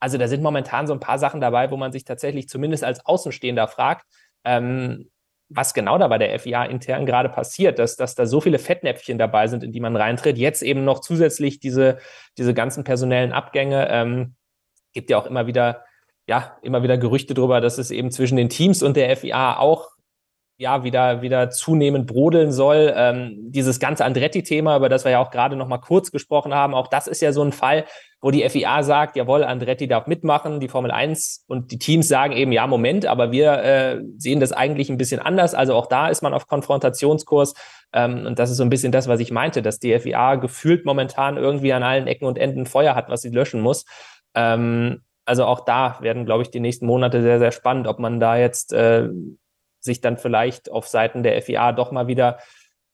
Also da sind momentan so ein paar Sachen dabei, wo man sich tatsächlich zumindest als Außenstehender fragt, ähm, was genau da bei der FIA intern gerade passiert, dass, dass da so viele Fettnäpfchen dabei sind, in die man reintritt. Jetzt eben noch zusätzlich diese, diese ganzen personellen Abgänge. Ähm, gibt ja auch immer wieder, ja, immer wieder Gerüchte darüber, dass es eben zwischen den Teams und der FIA auch ja wieder wieder zunehmend brodeln soll. Ähm, dieses ganze Andretti-Thema, über das wir ja auch gerade noch mal kurz gesprochen haben, auch das ist ja so ein Fall, wo die FIA sagt, jawohl, Andretti darf mitmachen, die Formel 1 und die Teams sagen eben, ja, Moment, aber wir äh, sehen das eigentlich ein bisschen anders. Also auch da ist man auf Konfrontationskurs. Ähm, und das ist so ein bisschen das, was ich meinte, dass die FIA gefühlt momentan irgendwie an allen Ecken und Enden Feuer hat, was sie löschen muss. Ähm, also auch da werden, glaube ich, die nächsten Monate sehr, sehr spannend, ob man da jetzt äh, sich dann vielleicht auf Seiten der FIA doch mal wieder,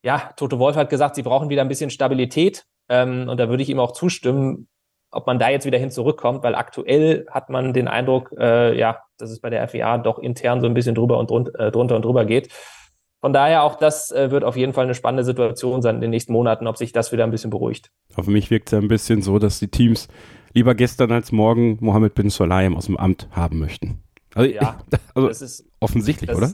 ja, Toto Wolf hat gesagt, sie brauchen wieder ein bisschen Stabilität. Ähm, und da würde ich ihm auch zustimmen, ob man da jetzt wieder hin zurückkommt, weil aktuell hat man den Eindruck, äh, ja, dass es bei der FIA doch intern so ein bisschen drüber und drun äh, drunter und drüber geht. Von daher auch das äh, wird auf jeden Fall eine spannende Situation sein in den nächsten Monaten, ob sich das wieder ein bisschen beruhigt. Auf mich wirkt es ja ein bisschen so, dass die Teams lieber gestern als morgen Mohammed bin Solaim aus dem Amt haben möchten. Also, ja, also das ist offensichtlich, das, oder?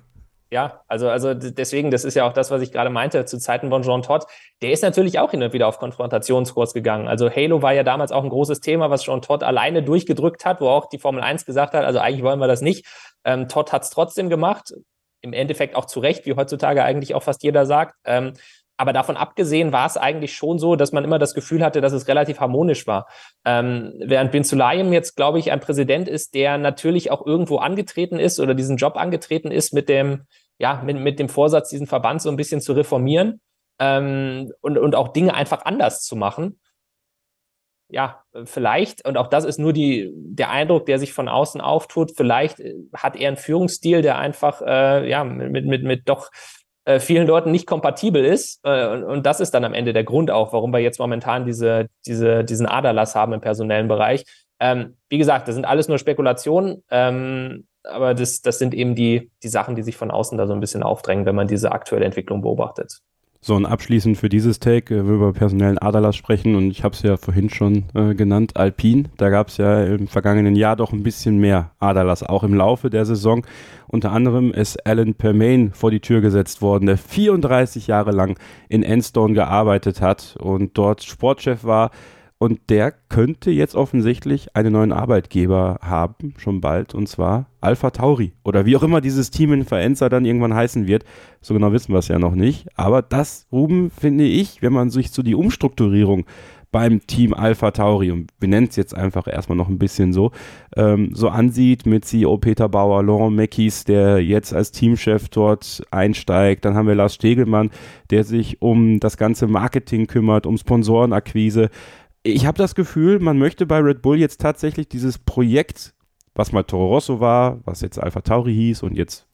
Ja, also, also deswegen, das ist ja auch das, was ich gerade meinte, zu Zeiten von Jean Todt, der ist natürlich auch hin und wieder auf Konfrontationskurs gegangen. Also Halo war ja damals auch ein großes Thema, was Jean Todt alleine durchgedrückt hat, wo auch die Formel 1 gesagt hat, also eigentlich wollen wir das nicht. Ähm, Todd hat es trotzdem gemacht, im Endeffekt auch zu Recht, wie heutzutage eigentlich auch fast jeder sagt. Ähm, aber davon abgesehen war es eigentlich schon so, dass man immer das Gefühl hatte, dass es relativ harmonisch war. Ähm, während Bin Sulayem jetzt, glaube ich, ein Präsident ist, der natürlich auch irgendwo angetreten ist oder diesen Job angetreten ist mit dem, ja, mit, mit dem Vorsatz, diesen Verband so ein bisschen zu reformieren ähm, und, und auch Dinge einfach anders zu machen. Ja, vielleicht, und auch das ist nur die, der Eindruck, der sich von außen auftut, vielleicht äh, hat er einen Führungsstil, der einfach äh, ja, mit, mit, mit doch äh, vielen Leuten nicht kompatibel ist. Äh, und, und, das ist dann am Ende der Grund auch, warum wir jetzt momentan diese, diese, diesen Aderlass haben im personellen Bereich. Ähm, wie gesagt, das sind alles nur Spekulationen, ähm, aber das, das sind eben die, die Sachen, die sich von außen da so ein bisschen aufdrängen, wenn man diese aktuelle Entwicklung beobachtet. So, und abschließend für dieses Take, äh, wir über personellen Aderlass sprechen und ich habe es ja vorhin schon äh, genannt, Alpine. Da gab es ja im vergangenen Jahr doch ein bisschen mehr Aderlass, auch im Laufe der Saison. Unter anderem ist Alan Permain vor die Tür gesetzt worden, der 34 Jahre lang in Enstone gearbeitet hat und dort Sportchef war und der könnte jetzt offensichtlich einen neuen Arbeitgeber haben, schon bald, und zwar Alpha Tauri. Oder wie auch immer dieses Team in Faenza dann irgendwann heißen wird. So genau wissen wir es ja noch nicht. Aber das, Ruben, finde ich, wenn man sich so die Umstrukturierung beim Team Alpha Tauri, und wir nennen es jetzt einfach erstmal noch ein bisschen so, ähm, so ansieht mit CEO Peter Bauer, Laurent Meckis, der jetzt als Teamchef dort einsteigt. Dann haben wir Lars Stegelmann, der sich um das ganze Marketing kümmert, um Sponsorenakquise ich habe das Gefühl, man möchte bei Red Bull jetzt tatsächlich dieses Projekt, was mal Toro Rosso war, was jetzt Alpha Tauri hieß und jetzt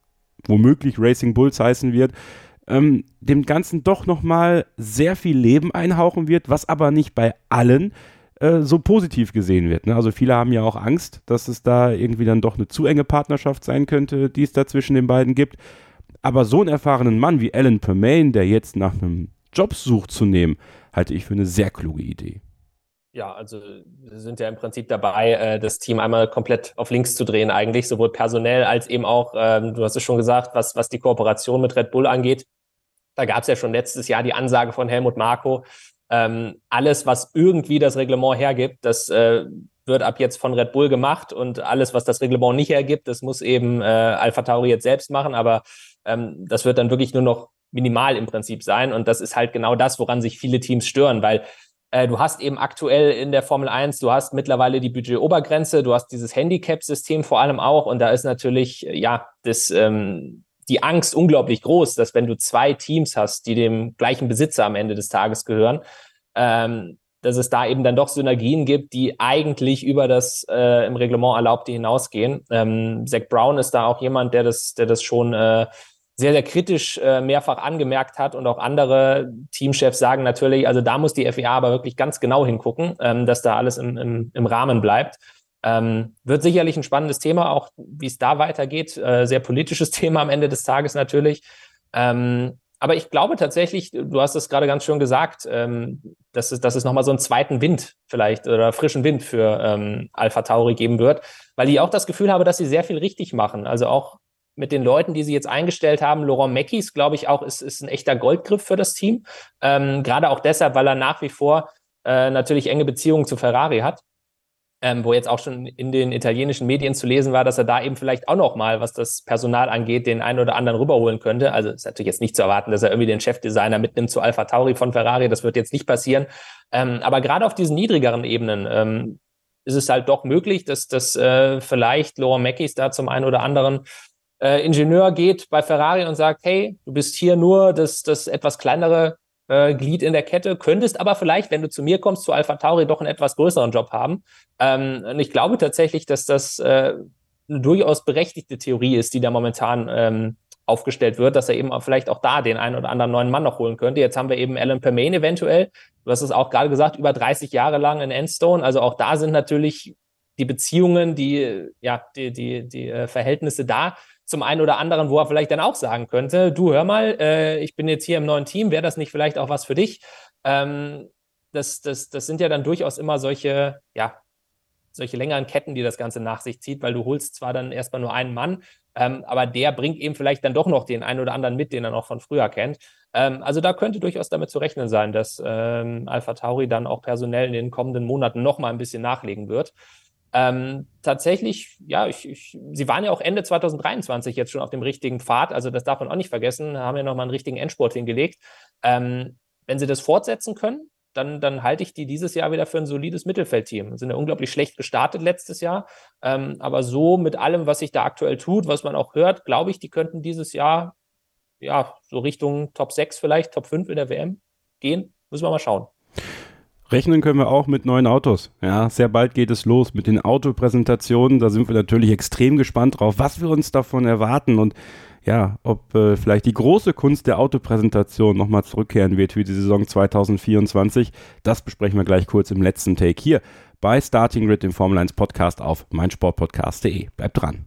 womöglich Racing Bulls heißen wird, ähm, dem Ganzen doch nochmal sehr viel Leben einhauchen wird, was aber nicht bei allen äh, so positiv gesehen wird. Ne? Also viele haben ja auch Angst, dass es da irgendwie dann doch eine zu enge Partnerschaft sein könnte, die es da zwischen den beiden gibt. Aber so einen erfahrenen Mann wie Alan Permain, der jetzt nach einem Job sucht zu nehmen, halte ich für eine sehr kluge Idee. Ja, also wir sind ja im Prinzip dabei, äh, das Team einmal komplett auf links zu drehen, eigentlich, sowohl personell als eben auch, ähm, du hast es schon gesagt, was, was die Kooperation mit Red Bull angeht. Da gab es ja schon letztes Jahr die Ansage von Helmut Marko, ähm, alles, was irgendwie das Reglement hergibt, das äh, wird ab jetzt von Red Bull gemacht und alles, was das Reglement nicht hergibt, das muss eben äh, Alpha Tauri jetzt selbst machen, aber ähm, das wird dann wirklich nur noch minimal im Prinzip sein und das ist halt genau das, woran sich viele Teams stören, weil äh, du hast eben aktuell in der Formel 1, du hast mittlerweile die Budgetobergrenze, du hast dieses Handicap-System vor allem auch und da ist natürlich, äh, ja, das, ähm, die Angst unglaublich groß, dass wenn du zwei Teams hast, die dem gleichen Besitzer am Ende des Tages gehören, ähm, dass es da eben dann doch Synergien gibt, die eigentlich über das äh, im Reglement Erlaubte hinausgehen. Ähm, Zach Brown ist da auch jemand, der das, der das schon äh, sehr, sehr kritisch äh, mehrfach angemerkt hat und auch andere Teamchefs sagen natürlich, also da muss die FIA aber wirklich ganz genau hingucken, ähm, dass da alles im, im, im Rahmen bleibt. Ähm, wird sicherlich ein spannendes Thema, auch wie es da weitergeht. Äh, sehr politisches Thema am Ende des Tages natürlich. Ähm, aber ich glaube tatsächlich, du hast es gerade ganz schön gesagt, ähm, dass es, dass es nochmal so einen zweiten Wind vielleicht oder frischen Wind für ähm, Alpha Tauri geben wird, weil ich auch das Gefühl habe, dass sie sehr viel richtig machen. Also auch mit den Leuten, die sie jetzt eingestellt haben. Laurent Meckis, glaube ich, auch ist, ist ein echter Goldgriff für das Team. Ähm, Gerade auch deshalb, weil er nach wie vor äh, natürlich enge Beziehungen zu Ferrari hat. Ähm, wo jetzt auch schon in den italienischen Medien zu lesen war, dass er da eben vielleicht auch noch mal, was das Personal angeht, den einen oder anderen rüberholen könnte. Also ist natürlich jetzt nicht zu erwarten, dass er irgendwie den Chefdesigner mitnimmt zu Alpha Tauri von Ferrari. Das wird jetzt nicht passieren. Ähm, aber gerade auf diesen niedrigeren Ebenen ähm, ist es halt doch möglich, dass, dass äh, vielleicht Laurent Meckis da zum einen oder anderen äh, Ingenieur geht bei Ferrari und sagt, hey, du bist hier nur das, das etwas kleinere äh, Glied in der Kette, könntest aber vielleicht, wenn du zu mir kommst, zu Alpha Tauri, doch einen etwas größeren Job haben. Ähm, und ich glaube tatsächlich, dass das äh, eine durchaus berechtigte Theorie ist, die da momentan ähm, aufgestellt wird, dass er eben vielleicht auch da den einen oder anderen neuen Mann noch holen könnte. Jetzt haben wir eben Alan Permain eventuell. Du hast es auch gerade gesagt, über 30 Jahre lang in Endstone. Also auch da sind natürlich die Beziehungen, die, ja, die, die, die äh, Verhältnisse da zum einen oder anderen, wo er vielleicht dann auch sagen könnte, du hör mal, äh, ich bin jetzt hier im neuen Team, wäre das nicht vielleicht auch was für dich? Ähm, das, das, das sind ja dann durchaus immer solche, ja, solche längeren Ketten, die das Ganze nach sich zieht, weil du holst zwar dann erstmal nur einen Mann, ähm, aber der bringt eben vielleicht dann doch noch den einen oder anderen mit, den er noch von früher kennt. Ähm, also da könnte durchaus damit zu rechnen sein, dass ähm, Alpha Tauri dann auch personell in den kommenden Monaten noch mal ein bisschen nachlegen wird. Ähm, tatsächlich, ja, ich, ich, sie waren ja auch Ende 2023 jetzt schon auf dem richtigen Pfad, also das darf man auch nicht vergessen, haben ja nochmal einen richtigen Endsport hingelegt. Ähm, wenn sie das fortsetzen können, dann, dann halte ich die dieses Jahr wieder für ein solides Mittelfeldteam. Sind ja unglaublich schlecht gestartet letztes Jahr, ähm, aber so mit allem, was sich da aktuell tut, was man auch hört, glaube ich, die könnten dieses Jahr ja so Richtung Top 6 vielleicht, Top 5 in der WM gehen. Müssen wir mal schauen. Rechnen können wir auch mit neuen Autos. Ja, sehr bald geht es los mit den Autopräsentationen. Da sind wir natürlich extrem gespannt drauf, was wir uns davon erwarten und ja, ob äh, vielleicht die große Kunst der Autopräsentation nochmal zurückkehren wird für die Saison 2024. Das besprechen wir gleich kurz im letzten Take hier bei Starting Grid, dem Formel 1 Podcast auf meinsportpodcast.de. Bleibt dran.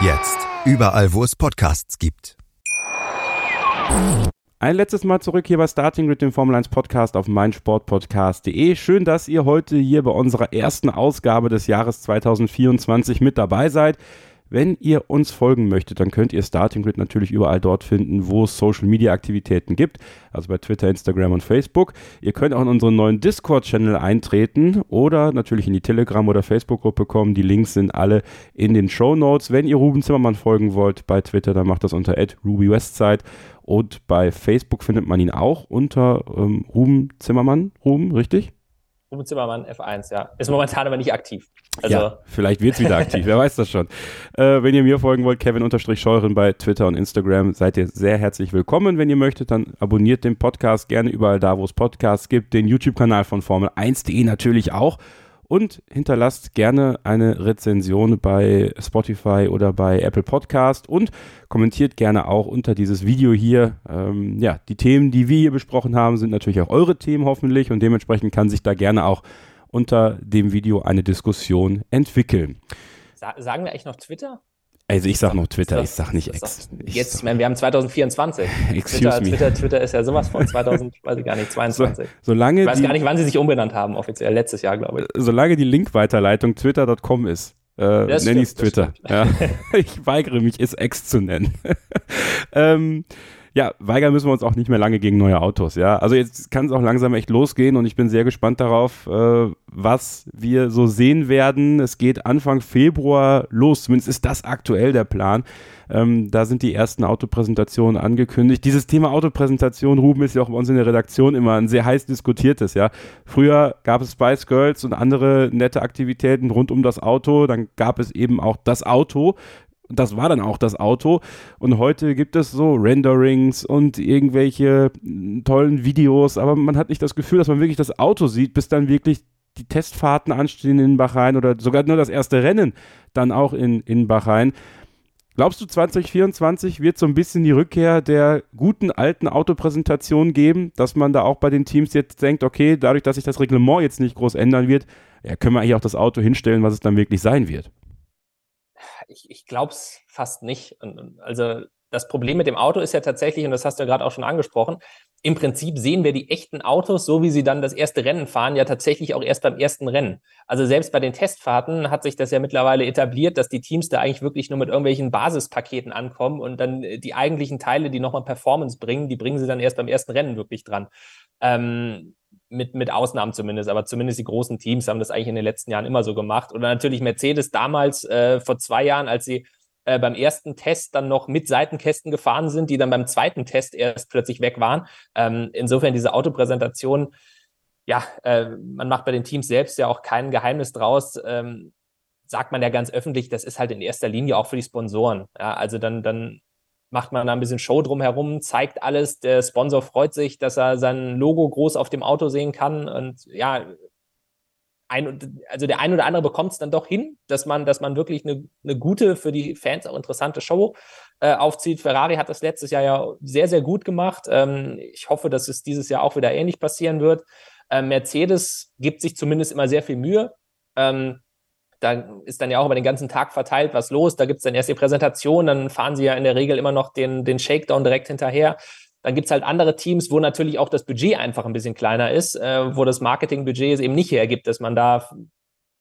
Jetzt. Überall, wo es Podcasts gibt. Ein letztes Mal zurück hier bei Starting Grid, dem Formel 1 Podcast auf meinsportpodcast.de. Schön, dass ihr heute hier bei unserer ersten Ausgabe des Jahres 2024 mit dabei seid. Wenn ihr uns folgen möchtet, dann könnt ihr Starting Grid natürlich überall dort finden, wo es Social Media Aktivitäten gibt, also bei Twitter, Instagram und Facebook. Ihr könnt auch in unseren neuen Discord-Channel eintreten oder natürlich in die Telegram- oder Facebook-Gruppe kommen. Die Links sind alle in den Show Notes. Wenn ihr Ruben Zimmermann folgen wollt bei Twitter, dann macht das unter @rubywestside und bei Facebook findet man ihn auch unter ähm, Ruben Zimmermann. Ruben, richtig? Ruben Zimmermann, F1, ja. Ist momentan aber nicht aktiv. Also ja, vielleicht wird es wieder aktiv, wer weiß das schon. Äh, wenn ihr mir folgen wollt, Kevin-Scheuren bei Twitter und Instagram, seid ihr sehr herzlich willkommen. Wenn ihr möchtet, dann abonniert den Podcast gerne überall da, wo es Podcasts gibt. Den YouTube-Kanal von Formel1.de natürlich auch und hinterlasst gerne eine Rezension bei Spotify oder bei Apple Podcast und kommentiert gerne auch unter dieses Video hier. Ähm, ja, die Themen, die wir hier besprochen haben, sind natürlich auch eure Themen hoffentlich und dementsprechend kann sich da gerne auch unter dem Video eine Diskussion entwickeln. Sagen wir eigentlich noch Twitter? Also ich sag noch Twitter, ich sag nicht X. Ich jetzt, ich meine, wir haben 2024. Twitter, Twitter, Twitter ist ja sowas von 2000, weiß ich gar nicht, 22. So, solange ich weiß gar nicht, wann sie sich umbenannt haben, offiziell, letztes Jahr, glaube ich. Solange die Linkweiterleitung twitter.com ist, äh, nenne ich es Twitter. Ja. ich weigere mich, es X zu nennen. ähm, ja, weigern müssen wir uns auch nicht mehr lange gegen neue Autos, ja. Also jetzt kann es auch langsam echt losgehen und ich bin sehr gespannt darauf, äh, was wir so sehen werden. Es geht Anfang Februar los, zumindest ist das aktuell der Plan. Ähm, da sind die ersten Autopräsentationen angekündigt. Dieses Thema Autopräsentation, Ruben, ist ja auch bei uns in der Redaktion immer ein sehr heiß diskutiertes, ja. Früher gab es Spice Girls und andere nette Aktivitäten rund um das Auto. Dann gab es eben auch das Auto das war dann auch das Auto. Und heute gibt es so Renderings und irgendwelche hm, tollen Videos, aber man hat nicht das Gefühl, dass man wirklich das Auto sieht, bis dann wirklich die Testfahrten anstehen in Bahrain oder sogar nur das erste Rennen dann auch in, in Bahrain. Glaubst du, 2024 wird so ein bisschen die Rückkehr der guten alten Autopräsentation geben, dass man da auch bei den Teams jetzt denkt, okay, dadurch, dass sich das Reglement jetzt nicht groß ändern wird, ja, können wir eigentlich auch das Auto hinstellen, was es dann wirklich sein wird? Ich, ich glaube es fast nicht. Also das Problem mit dem Auto ist ja tatsächlich, und das hast du ja gerade auch schon angesprochen, im Prinzip sehen wir die echten Autos, so wie sie dann das erste Rennen fahren, ja tatsächlich auch erst beim ersten Rennen. Also selbst bei den Testfahrten hat sich das ja mittlerweile etabliert, dass die Teams da eigentlich wirklich nur mit irgendwelchen Basispaketen ankommen und dann die eigentlichen Teile, die nochmal Performance bringen, die bringen sie dann erst beim ersten Rennen wirklich dran. Ähm, mit, mit Ausnahmen zumindest, aber zumindest die großen Teams haben das eigentlich in den letzten Jahren immer so gemacht. Oder natürlich Mercedes damals äh, vor zwei Jahren, als sie äh, beim ersten Test dann noch mit Seitenkästen gefahren sind, die dann beim zweiten Test erst plötzlich weg waren. Ähm, insofern diese Autopräsentation, ja, äh, man macht bei den Teams selbst ja auch kein Geheimnis draus. Ähm, sagt man ja ganz öffentlich, das ist halt in erster Linie auch für die Sponsoren. Ja, also dann, dann macht man da ein bisschen Show drumherum, zeigt alles. Der Sponsor freut sich, dass er sein Logo groß auf dem Auto sehen kann. Und ja, ein, also der ein oder andere bekommt es dann doch hin, dass man, dass man wirklich eine, eine gute, für die Fans auch interessante Show äh, aufzieht. Ferrari hat das letztes Jahr ja sehr, sehr gut gemacht. Ähm, ich hoffe, dass es dieses Jahr auch wieder ähnlich passieren wird. Äh, Mercedes gibt sich zumindest immer sehr viel Mühe. Ähm, da ist dann ja auch über den ganzen Tag verteilt was los. Da gibt es dann erst die Präsentation, dann fahren sie ja in der Regel immer noch den, den Shakedown direkt hinterher. Dann gibt es halt andere Teams, wo natürlich auch das Budget einfach ein bisschen kleiner ist, äh, wo das Marketingbudget es eben nicht hergibt, dass man da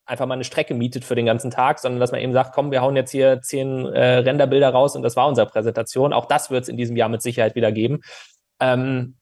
einfach mal eine Strecke mietet für den ganzen Tag, sondern dass man eben sagt, komm, wir hauen jetzt hier zehn äh, Renderbilder raus und das war unsere Präsentation. Auch das wird es in diesem Jahr mit Sicherheit wieder geben. Ähm,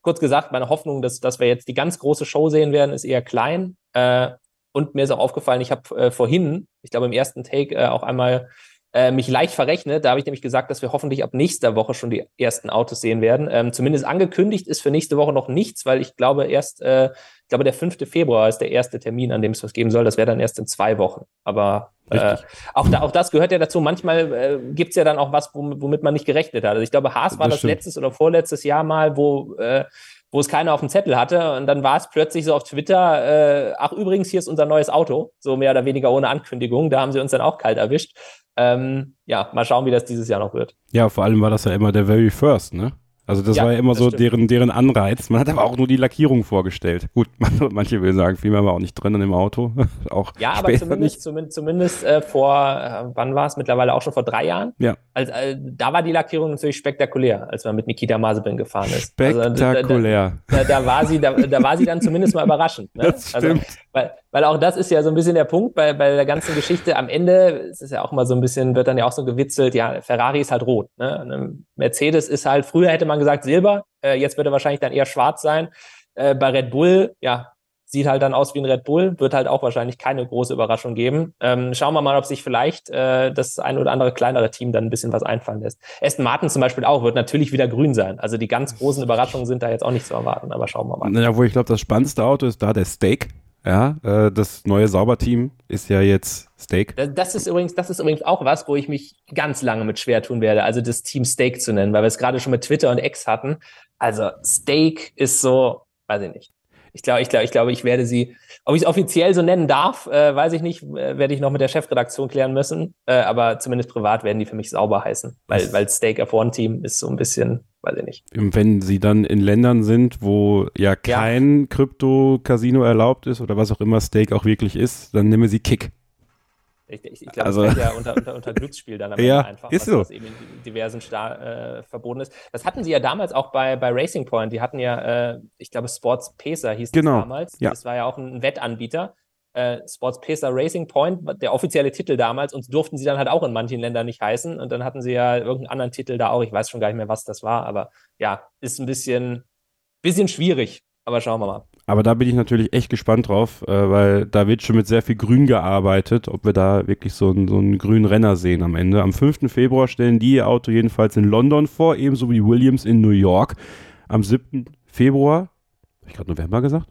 kurz gesagt, meine Hoffnung, dass, dass wir jetzt die ganz große Show sehen werden, ist eher klein. Äh, und mir ist auch aufgefallen, ich habe äh, vorhin, ich glaube im ersten Take äh, auch einmal äh, mich leicht verrechnet. Da habe ich nämlich gesagt, dass wir hoffentlich ab nächster Woche schon die ersten Autos sehen werden. Ähm, zumindest angekündigt ist für nächste Woche noch nichts, weil ich glaube erst, äh, ich glaube der 5. Februar ist der erste Termin, an dem es was geben soll. Das wäre dann erst in zwei Wochen. Aber äh, auch, da, auch das gehört ja dazu. Manchmal äh, gibt es ja dann auch was, womit man nicht gerechnet hat. Also ich glaube, Haas war das, das letztes oder vorletztes Jahr mal, wo äh, wo es keiner auf dem Zettel hatte. Und dann war es plötzlich so auf Twitter, äh, ach übrigens, hier ist unser neues Auto, so mehr oder weniger ohne Ankündigung. Da haben sie uns dann auch kalt erwischt. Ähm, ja, mal schauen, wie das dieses Jahr noch wird. Ja, vor allem war das ja immer der Very First, ne? Also das ja, war ja immer so deren, deren Anreiz. Man hat aber auch nur die Lackierung vorgestellt. Gut, manche will sagen, viel mehr war auch nicht drin in dem Auto. auch ja, aber zumindest, zumindest, zumindest äh, vor, äh, wann war es? Mittlerweile auch schon vor drei Jahren. Ja. Also, äh, da war die Lackierung natürlich spektakulär, als man mit Nikita Mazepin gefahren ist. Spektakulär. Also, da, da, da, da, war sie, da, da war sie dann zumindest mal überraschend. Ne? Das also, stimmt. Also, weil, weil auch das ist ja so ein bisschen der Punkt bei, bei der ganzen Geschichte. Am Ende es ist ja auch immer so ein bisschen, wird dann ja auch so gewitzelt, ja, Ferrari ist halt rot. Ne? Mercedes ist halt, früher hätte man gesagt Silber, äh, jetzt wird er wahrscheinlich dann eher schwarz sein. Äh, bei Red Bull, ja, sieht halt dann aus wie ein Red Bull, wird halt auch wahrscheinlich keine große Überraschung geben. Ähm, schauen wir mal, ob sich vielleicht äh, das ein oder andere kleinere Team dann ein bisschen was einfallen lässt. Aston Martin zum Beispiel auch, wird natürlich wieder grün sein. Also die ganz großen Überraschungen sind da jetzt auch nicht zu erwarten, aber schauen wir mal. Naja, wo ich glaube, das spannendste Auto ist da der Steak. Ja, äh, das neue Sauberteam ist ja jetzt Steak. Das ist übrigens, das ist übrigens auch was, wo ich mich ganz lange mit schwer tun werde, also das Team Steak zu nennen, weil wir es gerade schon mit Twitter und X hatten. Also Steak ist so, weiß ich nicht. Ich glaube, ich glaube, ich glaube, ich werde sie, ob ich es offiziell so nennen darf, äh, weiß ich nicht, äh, werde ich noch mit der Chefredaktion klären müssen. Äh, aber zumindest privat werden die für mich sauber heißen, weil, weil Steak F1 Team ist so ein bisschen, weiß ich nicht. Wenn sie dann in Ländern sind, wo ja kein ja. Krypto-Casino erlaubt ist oder was auch immer Steak auch wirklich ist, dann nehme sie Kick. Ich, ich, ich glaube, also, das ja unter, unter, unter Glücksspiel dann ja, einfach, ist was, so. was eben in diversen Star äh, verboten ist. Das hatten sie ja damals auch bei, bei Racing Point. Die hatten ja, äh, ich glaube, Sports Pacer hieß genau. das damals. Ja. Das war ja auch ein Wettanbieter. Äh, Sports Pacer Racing Point, der offizielle Titel damals, und durften sie dann halt auch in manchen Ländern nicht heißen. Und dann hatten sie ja irgendeinen anderen Titel da auch. Ich weiß schon gar nicht mehr, was das war, aber ja, ist ein bisschen, bisschen schwierig. Aber schauen wir mal. Aber da bin ich natürlich echt gespannt drauf, äh, weil da wird schon mit sehr viel Grün gearbeitet, ob wir da wirklich so einen, so einen grünen Renner sehen am Ende. Am 5. Februar stellen die ihr Auto jedenfalls in London vor, ebenso wie Williams in New York. Am 7. Februar, habe ich gerade November gesagt?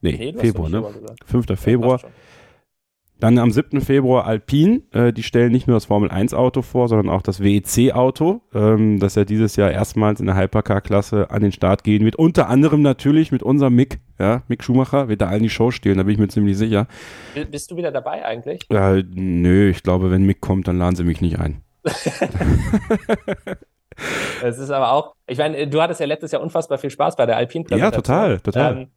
Nee, nee Februar, ne? 5. Februar. Ja, dann am 7. Februar Alpine. Äh, die stellen nicht nur das Formel 1 Auto vor, sondern auch das WEC Auto, ähm, das ja dieses Jahr erstmals in der Hypercar-Klasse an den Start gehen wird. Unter anderem natürlich mit unserem Mick, ja, Mick Schumacher wird da allen die Show stehlen, da bin ich mir ziemlich sicher. Bist du wieder dabei eigentlich? Äh, nö, ich glaube, wenn Mick kommt, dann laden sie mich nicht ein. Es ist aber auch, ich meine, du hattest ja letztes Jahr unfassbar viel Spaß bei der Alpine-Präsentation. Ja, total, total. Ähm,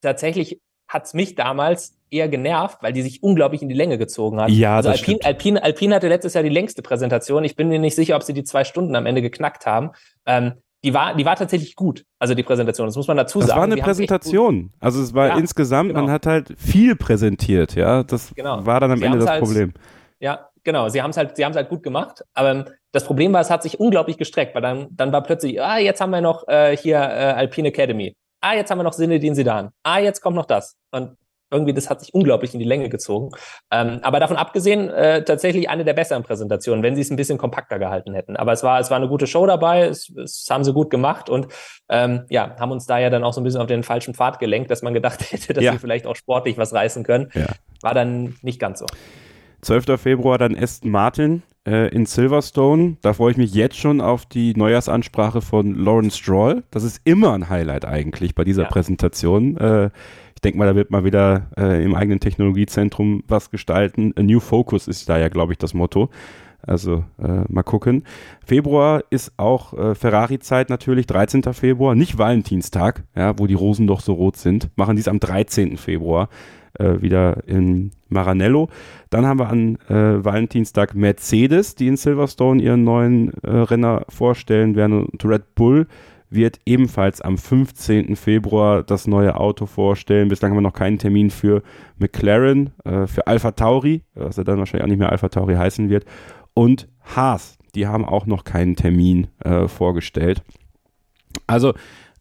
tatsächlich hat es mich damals eher genervt, weil die sich unglaublich in die Länge gezogen hat. Ja, also das Alpine, Alpine, Alpine hatte letztes Jahr die längste Präsentation. Ich bin mir nicht sicher, ob sie die zwei Stunden am Ende geknackt haben. Ähm, die war, die war tatsächlich gut, also die Präsentation. Das muss man dazu sagen. Das war eine Präsentation. Also es war ja, insgesamt, genau. man hat halt viel präsentiert, ja. Das genau. war dann am sie Ende das halt, Problem. Ja, genau. Sie haben es halt, sie haben es halt gut gemacht. Aber das Problem war, es hat sich unglaublich gestreckt, weil dann, dann war plötzlich, ah, jetzt haben wir noch äh, hier äh, Alpine Academy. Ah, jetzt haben wir noch Sinne, den sie da Ah, jetzt kommt noch das. Und irgendwie, das hat sich unglaublich in die Länge gezogen. Ähm, aber davon abgesehen, äh, tatsächlich eine der besseren Präsentationen, wenn sie es ein bisschen kompakter gehalten hätten. Aber es war, es war eine gute Show dabei, es, es haben sie gut gemacht und ähm, ja, haben uns da ja dann auch so ein bisschen auf den falschen Pfad gelenkt, dass man gedacht hätte, dass ja. sie vielleicht auch sportlich was reißen können. Ja. War dann nicht ganz so. 12. Februar dann Aston Martin äh, in Silverstone. Da freue ich mich jetzt schon auf die Neujahrsansprache von Lawrence Stroll. Das ist immer ein Highlight eigentlich bei dieser ja. Präsentation. Äh, ich denke mal, da wird mal wieder äh, im eigenen Technologiezentrum was gestalten. A New Focus ist da ja, glaube ich, das Motto. Also äh, mal gucken. Februar ist auch äh, Ferrari-Zeit natürlich, 13. Februar, nicht Valentinstag, ja, wo die Rosen doch so rot sind. Machen dies am 13. Februar äh, wieder in Maranello. Dann haben wir an äh, Valentinstag Mercedes, die in Silverstone ihren neuen äh, Renner vorstellen werden und Red Bull wird ebenfalls am 15. Februar das neue Auto vorstellen. Bislang haben wir noch keinen Termin für McLaren, äh, für Alpha Tauri, was er dann wahrscheinlich auch nicht mehr Alpha Tauri heißen wird. Und Haas, die haben auch noch keinen Termin äh, vorgestellt. Also,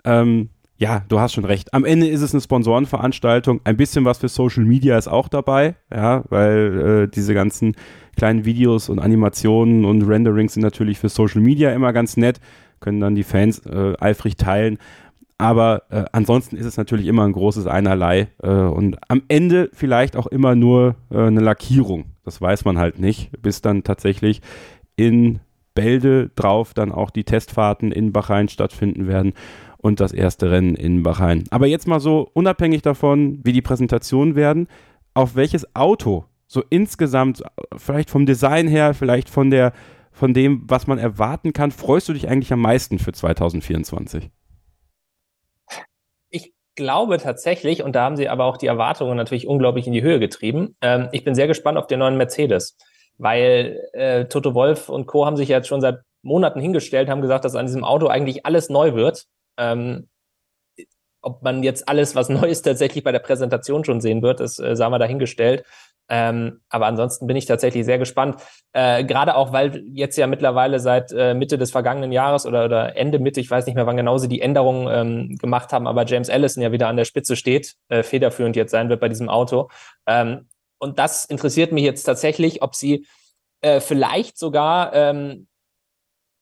ähm, ja, du hast schon recht. Am Ende ist es eine Sponsorenveranstaltung. Ein bisschen was für Social Media ist auch dabei, ja, weil äh, diese ganzen kleinen Videos und Animationen und Renderings sind natürlich für Social Media immer ganz nett können dann die Fans äh, eifrig teilen. Aber äh, ansonsten ist es natürlich immer ein großes Einerlei äh, und am Ende vielleicht auch immer nur äh, eine Lackierung. Das weiß man halt nicht, bis dann tatsächlich in Bälde drauf dann auch die Testfahrten in Bahrain stattfinden werden und das erste Rennen in Bahrain. Aber jetzt mal so unabhängig davon, wie die Präsentationen werden, auf welches Auto so insgesamt, vielleicht vom Design her, vielleicht von der von dem, was man erwarten kann, freust du dich eigentlich am meisten für 2024? Ich glaube tatsächlich, und da haben sie aber auch die Erwartungen natürlich unglaublich in die Höhe getrieben. Ähm, ich bin sehr gespannt auf den neuen Mercedes, weil äh, Toto Wolf und Co. haben sich jetzt schon seit Monaten hingestellt, haben gesagt, dass an diesem Auto eigentlich alles neu wird. Ähm, ob man jetzt alles, was Neues tatsächlich bei der Präsentation schon sehen wird, das äh, sagen wir dahingestellt. Ähm, aber ansonsten bin ich tatsächlich sehr gespannt. Äh, Gerade auch, weil jetzt ja mittlerweile seit äh, Mitte des vergangenen Jahres oder, oder Ende Mitte, ich weiß nicht mehr, wann genau sie die Änderungen ähm, gemacht haben, aber James Allison ja wieder an der Spitze steht, äh, federführend jetzt sein wird bei diesem Auto. Ähm, und das interessiert mich jetzt tatsächlich, ob sie äh, vielleicht sogar ähm,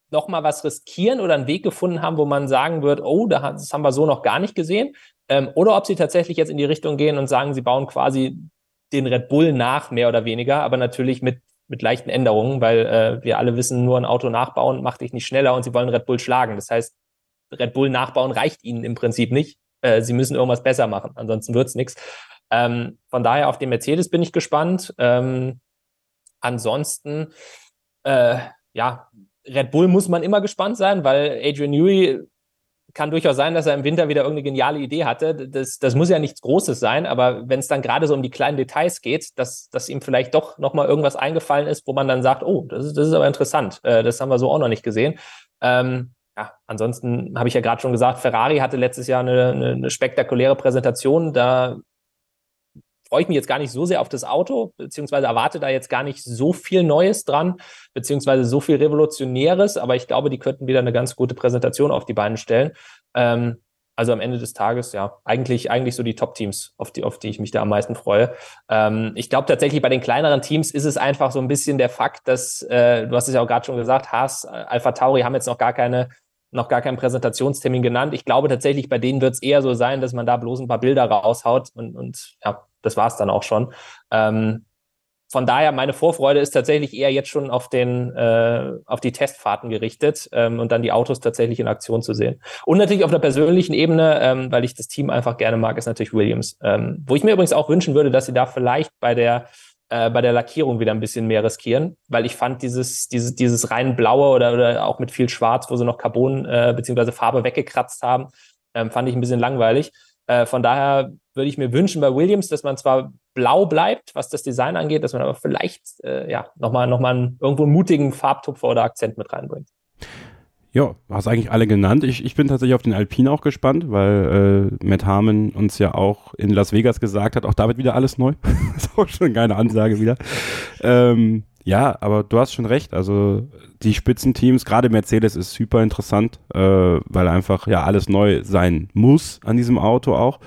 noch mal was riskieren oder einen Weg gefunden haben, wo man sagen wird, oh, das haben wir so noch gar nicht gesehen. Ähm, oder ob sie tatsächlich jetzt in die Richtung gehen und sagen, sie bauen quasi den Red Bull nach, mehr oder weniger, aber natürlich mit, mit leichten Änderungen, weil äh, wir alle wissen, nur ein Auto nachbauen macht dich nicht schneller und sie wollen Red Bull schlagen. Das heißt, Red Bull nachbauen reicht ihnen im Prinzip nicht. Äh, sie müssen irgendwas besser machen, ansonsten wird's nichts. Ähm, von daher auf den Mercedes bin ich gespannt. Ähm, ansonsten, äh, ja, Red Bull muss man immer gespannt sein, weil Adrian Newey kann durchaus sein, dass er im Winter wieder irgendeine geniale Idee hatte. Das, das muss ja nichts Großes sein, aber wenn es dann gerade so um die kleinen Details geht, dass, dass ihm vielleicht doch nochmal irgendwas eingefallen ist, wo man dann sagt, oh, das ist, das ist aber interessant, äh, das haben wir so auch noch nicht gesehen. Ähm, ja, ansonsten habe ich ja gerade schon gesagt, Ferrari hatte letztes Jahr eine, eine, eine spektakuläre Präsentation. Da freue ich mich jetzt gar nicht so sehr auf das Auto, beziehungsweise erwarte da jetzt gar nicht so viel Neues dran, beziehungsweise so viel Revolutionäres, aber ich glaube, die könnten wieder eine ganz gute Präsentation auf die Beine stellen. Ähm, also am Ende des Tages, ja, eigentlich, eigentlich so die Top-Teams, auf die, auf die ich mich da am meisten freue. Ähm, ich glaube tatsächlich, bei den kleineren Teams ist es einfach so ein bisschen der Fakt, dass, äh, du hast es ja auch gerade schon gesagt, Haas, Alpha Tauri haben jetzt noch gar keine noch gar keinen Präsentationstermin genannt. Ich glaube tatsächlich, bei denen wird es eher so sein, dass man da bloß ein paar Bilder raushaut und, und ja, das war es dann auch schon. Ähm, von daher, meine Vorfreude ist tatsächlich eher jetzt schon auf den, äh, auf die Testfahrten gerichtet ähm, und dann die Autos tatsächlich in Aktion zu sehen. Und natürlich auf der persönlichen Ebene, ähm, weil ich das Team einfach gerne mag, ist natürlich Williams. Ähm, wo ich mir übrigens auch wünschen würde, dass sie da vielleicht bei der äh, bei der Lackierung wieder ein bisschen mehr riskieren, weil ich fand dieses, dieses, dieses rein blaue oder, oder auch mit viel Schwarz, wo sie noch Carbon äh, bzw. Farbe weggekratzt haben, ähm, fand ich ein bisschen langweilig. Äh, von daher würde ich mir wünschen bei Williams, dass man zwar blau bleibt, was das Design angeht, dass man aber vielleicht äh, ja nochmal noch mal einen, irgendwo einen mutigen Farbtupfer oder Akzent mit reinbringt. Ja, hast eigentlich alle genannt. Ich, ich bin tatsächlich auf den Alpine auch gespannt, weil äh, Matt Harmon uns ja auch in Las Vegas gesagt hat, auch da wird wieder alles neu. ist auch schon keine Ansage wieder. Ähm, ja, aber du hast schon recht. Also die Spitzenteams, gerade Mercedes ist super interessant, äh, weil einfach ja alles neu sein muss an diesem Auto auch.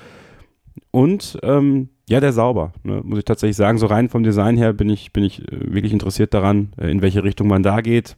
Und ähm, ja, der sauber, ne, muss ich tatsächlich sagen. So rein vom Design her bin ich, bin ich äh, wirklich interessiert daran, äh, in welche Richtung man da geht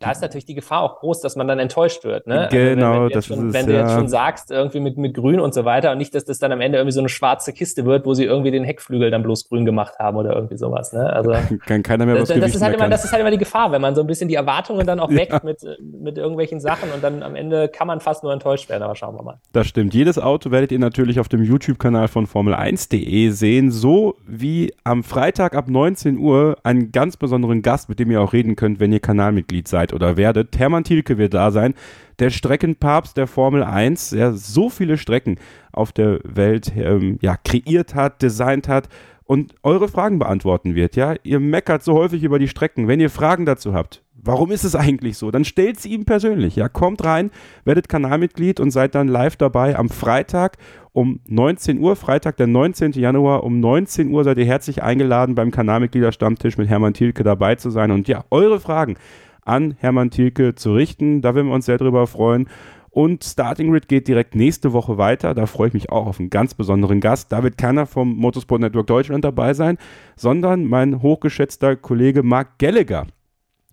da ist natürlich die Gefahr auch groß, dass man dann enttäuscht wird. Ne? Genau, also wenn, wenn, das schon, ist Wenn du jetzt schon sagst, irgendwie mit, mit Grün und so weiter und nicht, dass das dann am Ende irgendwie so eine schwarze Kiste wird, wo sie irgendwie den Heckflügel dann bloß grün gemacht haben oder irgendwie sowas. Ne? Also kann keiner mehr was das, das ist halt immer, Das ist halt immer die Gefahr, wenn man so ein bisschen die Erwartungen dann auch ja. weckt mit, mit irgendwelchen Sachen und dann am Ende kann man fast nur enttäuscht werden, aber schauen wir mal. Das stimmt. Jedes Auto werdet ihr natürlich auf dem YouTube-Kanal von Formel1.de sehen, so wie am Freitag ab 19 Uhr einen ganz besonderen Gast, mit dem ihr auch reden könnt, wenn ihr Kanalmitglied seid oder werdet. Hermann Thielke wird da sein, der Streckenpapst der Formel 1, der so viele Strecken auf der Welt ähm, ja, kreiert hat, designt hat und eure Fragen beantworten wird. Ja, ihr meckert so häufig über die Strecken. Wenn ihr Fragen dazu habt, warum ist es eigentlich so? Dann stellt sie ihm persönlich. Ja, kommt rein, werdet Kanalmitglied und seid dann live dabei am Freitag um 19 Uhr. Freitag, der 19. Januar um 19 Uhr seid ihr herzlich eingeladen, beim Kanalmitgliederstammtisch mit Hermann Thielke dabei zu sein. Und ja, eure Fragen an Hermann Thielke zu richten. Da würden wir uns sehr drüber freuen. Und Starting Grid geht direkt nächste Woche weiter. Da freue ich mich auch auf einen ganz besonderen Gast. Da wird keiner vom Motorsport Network Deutschland dabei sein, sondern mein hochgeschätzter Kollege Mark Gallagher.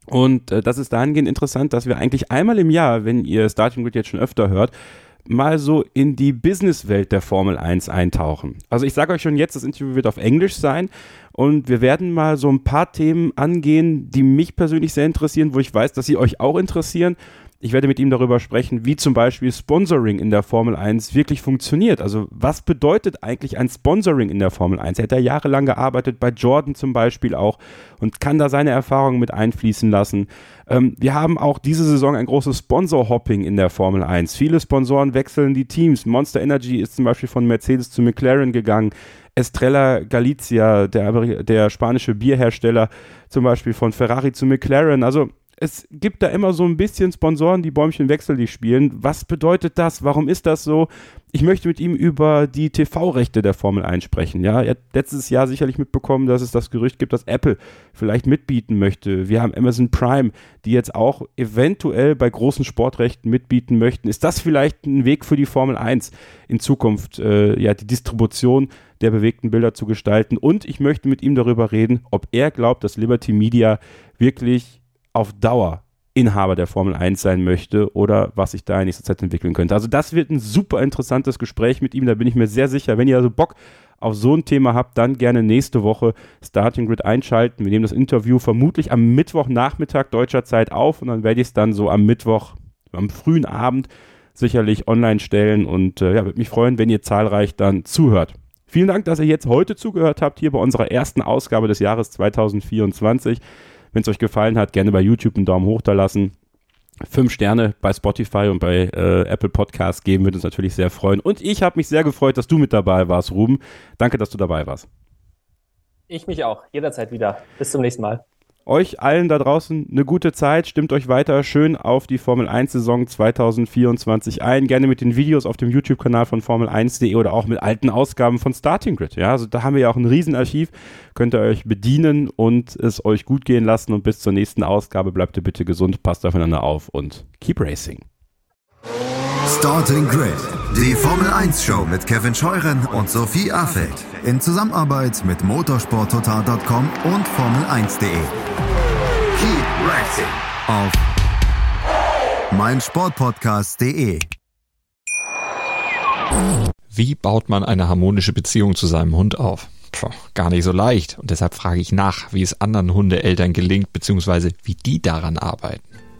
Und äh, das ist dahingehend interessant, dass wir eigentlich einmal im Jahr, wenn ihr Starting Grid jetzt schon öfter hört, mal so in die Businesswelt der Formel 1 eintauchen. Also ich sage euch schon jetzt, das Interview wird auf Englisch sein und wir werden mal so ein paar Themen angehen, die mich persönlich sehr interessieren, wo ich weiß, dass sie euch auch interessieren. Ich werde mit ihm darüber sprechen, wie zum Beispiel Sponsoring in der Formel 1 wirklich funktioniert. Also was bedeutet eigentlich ein Sponsoring in der Formel 1? Er hat ja jahrelang gearbeitet, bei Jordan zum Beispiel auch und kann da seine Erfahrungen mit einfließen lassen. Ähm, wir haben auch diese Saison ein großes Sponsor-Hopping in der Formel 1. Viele Sponsoren wechseln die Teams. Monster Energy ist zum Beispiel von Mercedes zu McLaren gegangen. Estrella Galicia, der, der spanische Bierhersteller, zum Beispiel von Ferrari zu McLaren. Also es gibt da immer so ein bisschen Sponsoren, die Bäumchen wechselig spielen. Was bedeutet das? Warum ist das so? Ich möchte mit ihm über die TV-Rechte der Formel 1 sprechen. Ja, er hat letztes Jahr sicherlich mitbekommen, dass es das Gerücht gibt, dass Apple vielleicht mitbieten möchte. Wir haben Amazon Prime, die jetzt auch eventuell bei großen Sportrechten mitbieten möchten. Ist das vielleicht ein Weg für die Formel 1 in Zukunft, äh, ja, die Distribution der bewegten Bilder zu gestalten? Und ich möchte mit ihm darüber reden, ob er glaubt, dass Liberty Media wirklich auf Dauer Inhaber der Formel 1 sein möchte oder was sich da in nächster Zeit entwickeln könnte. Also das wird ein super interessantes Gespräch mit ihm, da bin ich mir sehr sicher. Wenn ihr also Bock auf so ein Thema habt, dann gerne nächste Woche Starting Grid einschalten. Wir nehmen das Interview vermutlich am Mittwochnachmittag deutscher Zeit auf und dann werde ich es dann so am Mittwoch, am frühen Abend sicherlich online stellen und äh, ja, würde mich freuen, wenn ihr zahlreich dann zuhört. Vielen Dank, dass ihr jetzt heute zugehört habt, hier bei unserer ersten Ausgabe des Jahres 2024. Wenn es euch gefallen hat, gerne bei YouTube einen Daumen hoch da lassen. Fünf Sterne bei Spotify und bei äh, Apple Podcasts geben, würde uns natürlich sehr freuen. Und ich habe mich sehr gefreut, dass du mit dabei warst, Ruben. Danke, dass du dabei warst. Ich mich auch. Jederzeit wieder. Bis zum nächsten Mal euch allen da draußen eine gute Zeit. Stimmt euch weiter schön auf die Formel 1 Saison 2024 ein. Gerne mit den Videos auf dem YouTube-Kanal von Formel1.de oder auch mit alten Ausgaben von Starting Grid. Ja, also da haben wir ja auch ein Riesenarchiv. Könnt ihr euch bedienen und es euch gut gehen lassen. Und bis zur nächsten Ausgabe bleibt ihr bitte gesund, passt aufeinander auf und keep racing. Starting Grid, die Formel 1 Show mit Kevin Scheuren und Sophie Affeld in Zusammenarbeit mit motorsporttotal.com und Formel1.de. Keep racing auf meinsportpodcast.de. Wie baut man eine harmonische Beziehung zu seinem Hund auf? Puh, gar nicht so leicht. Und deshalb frage ich nach, wie es anderen Hundeeltern gelingt, beziehungsweise wie die daran arbeiten.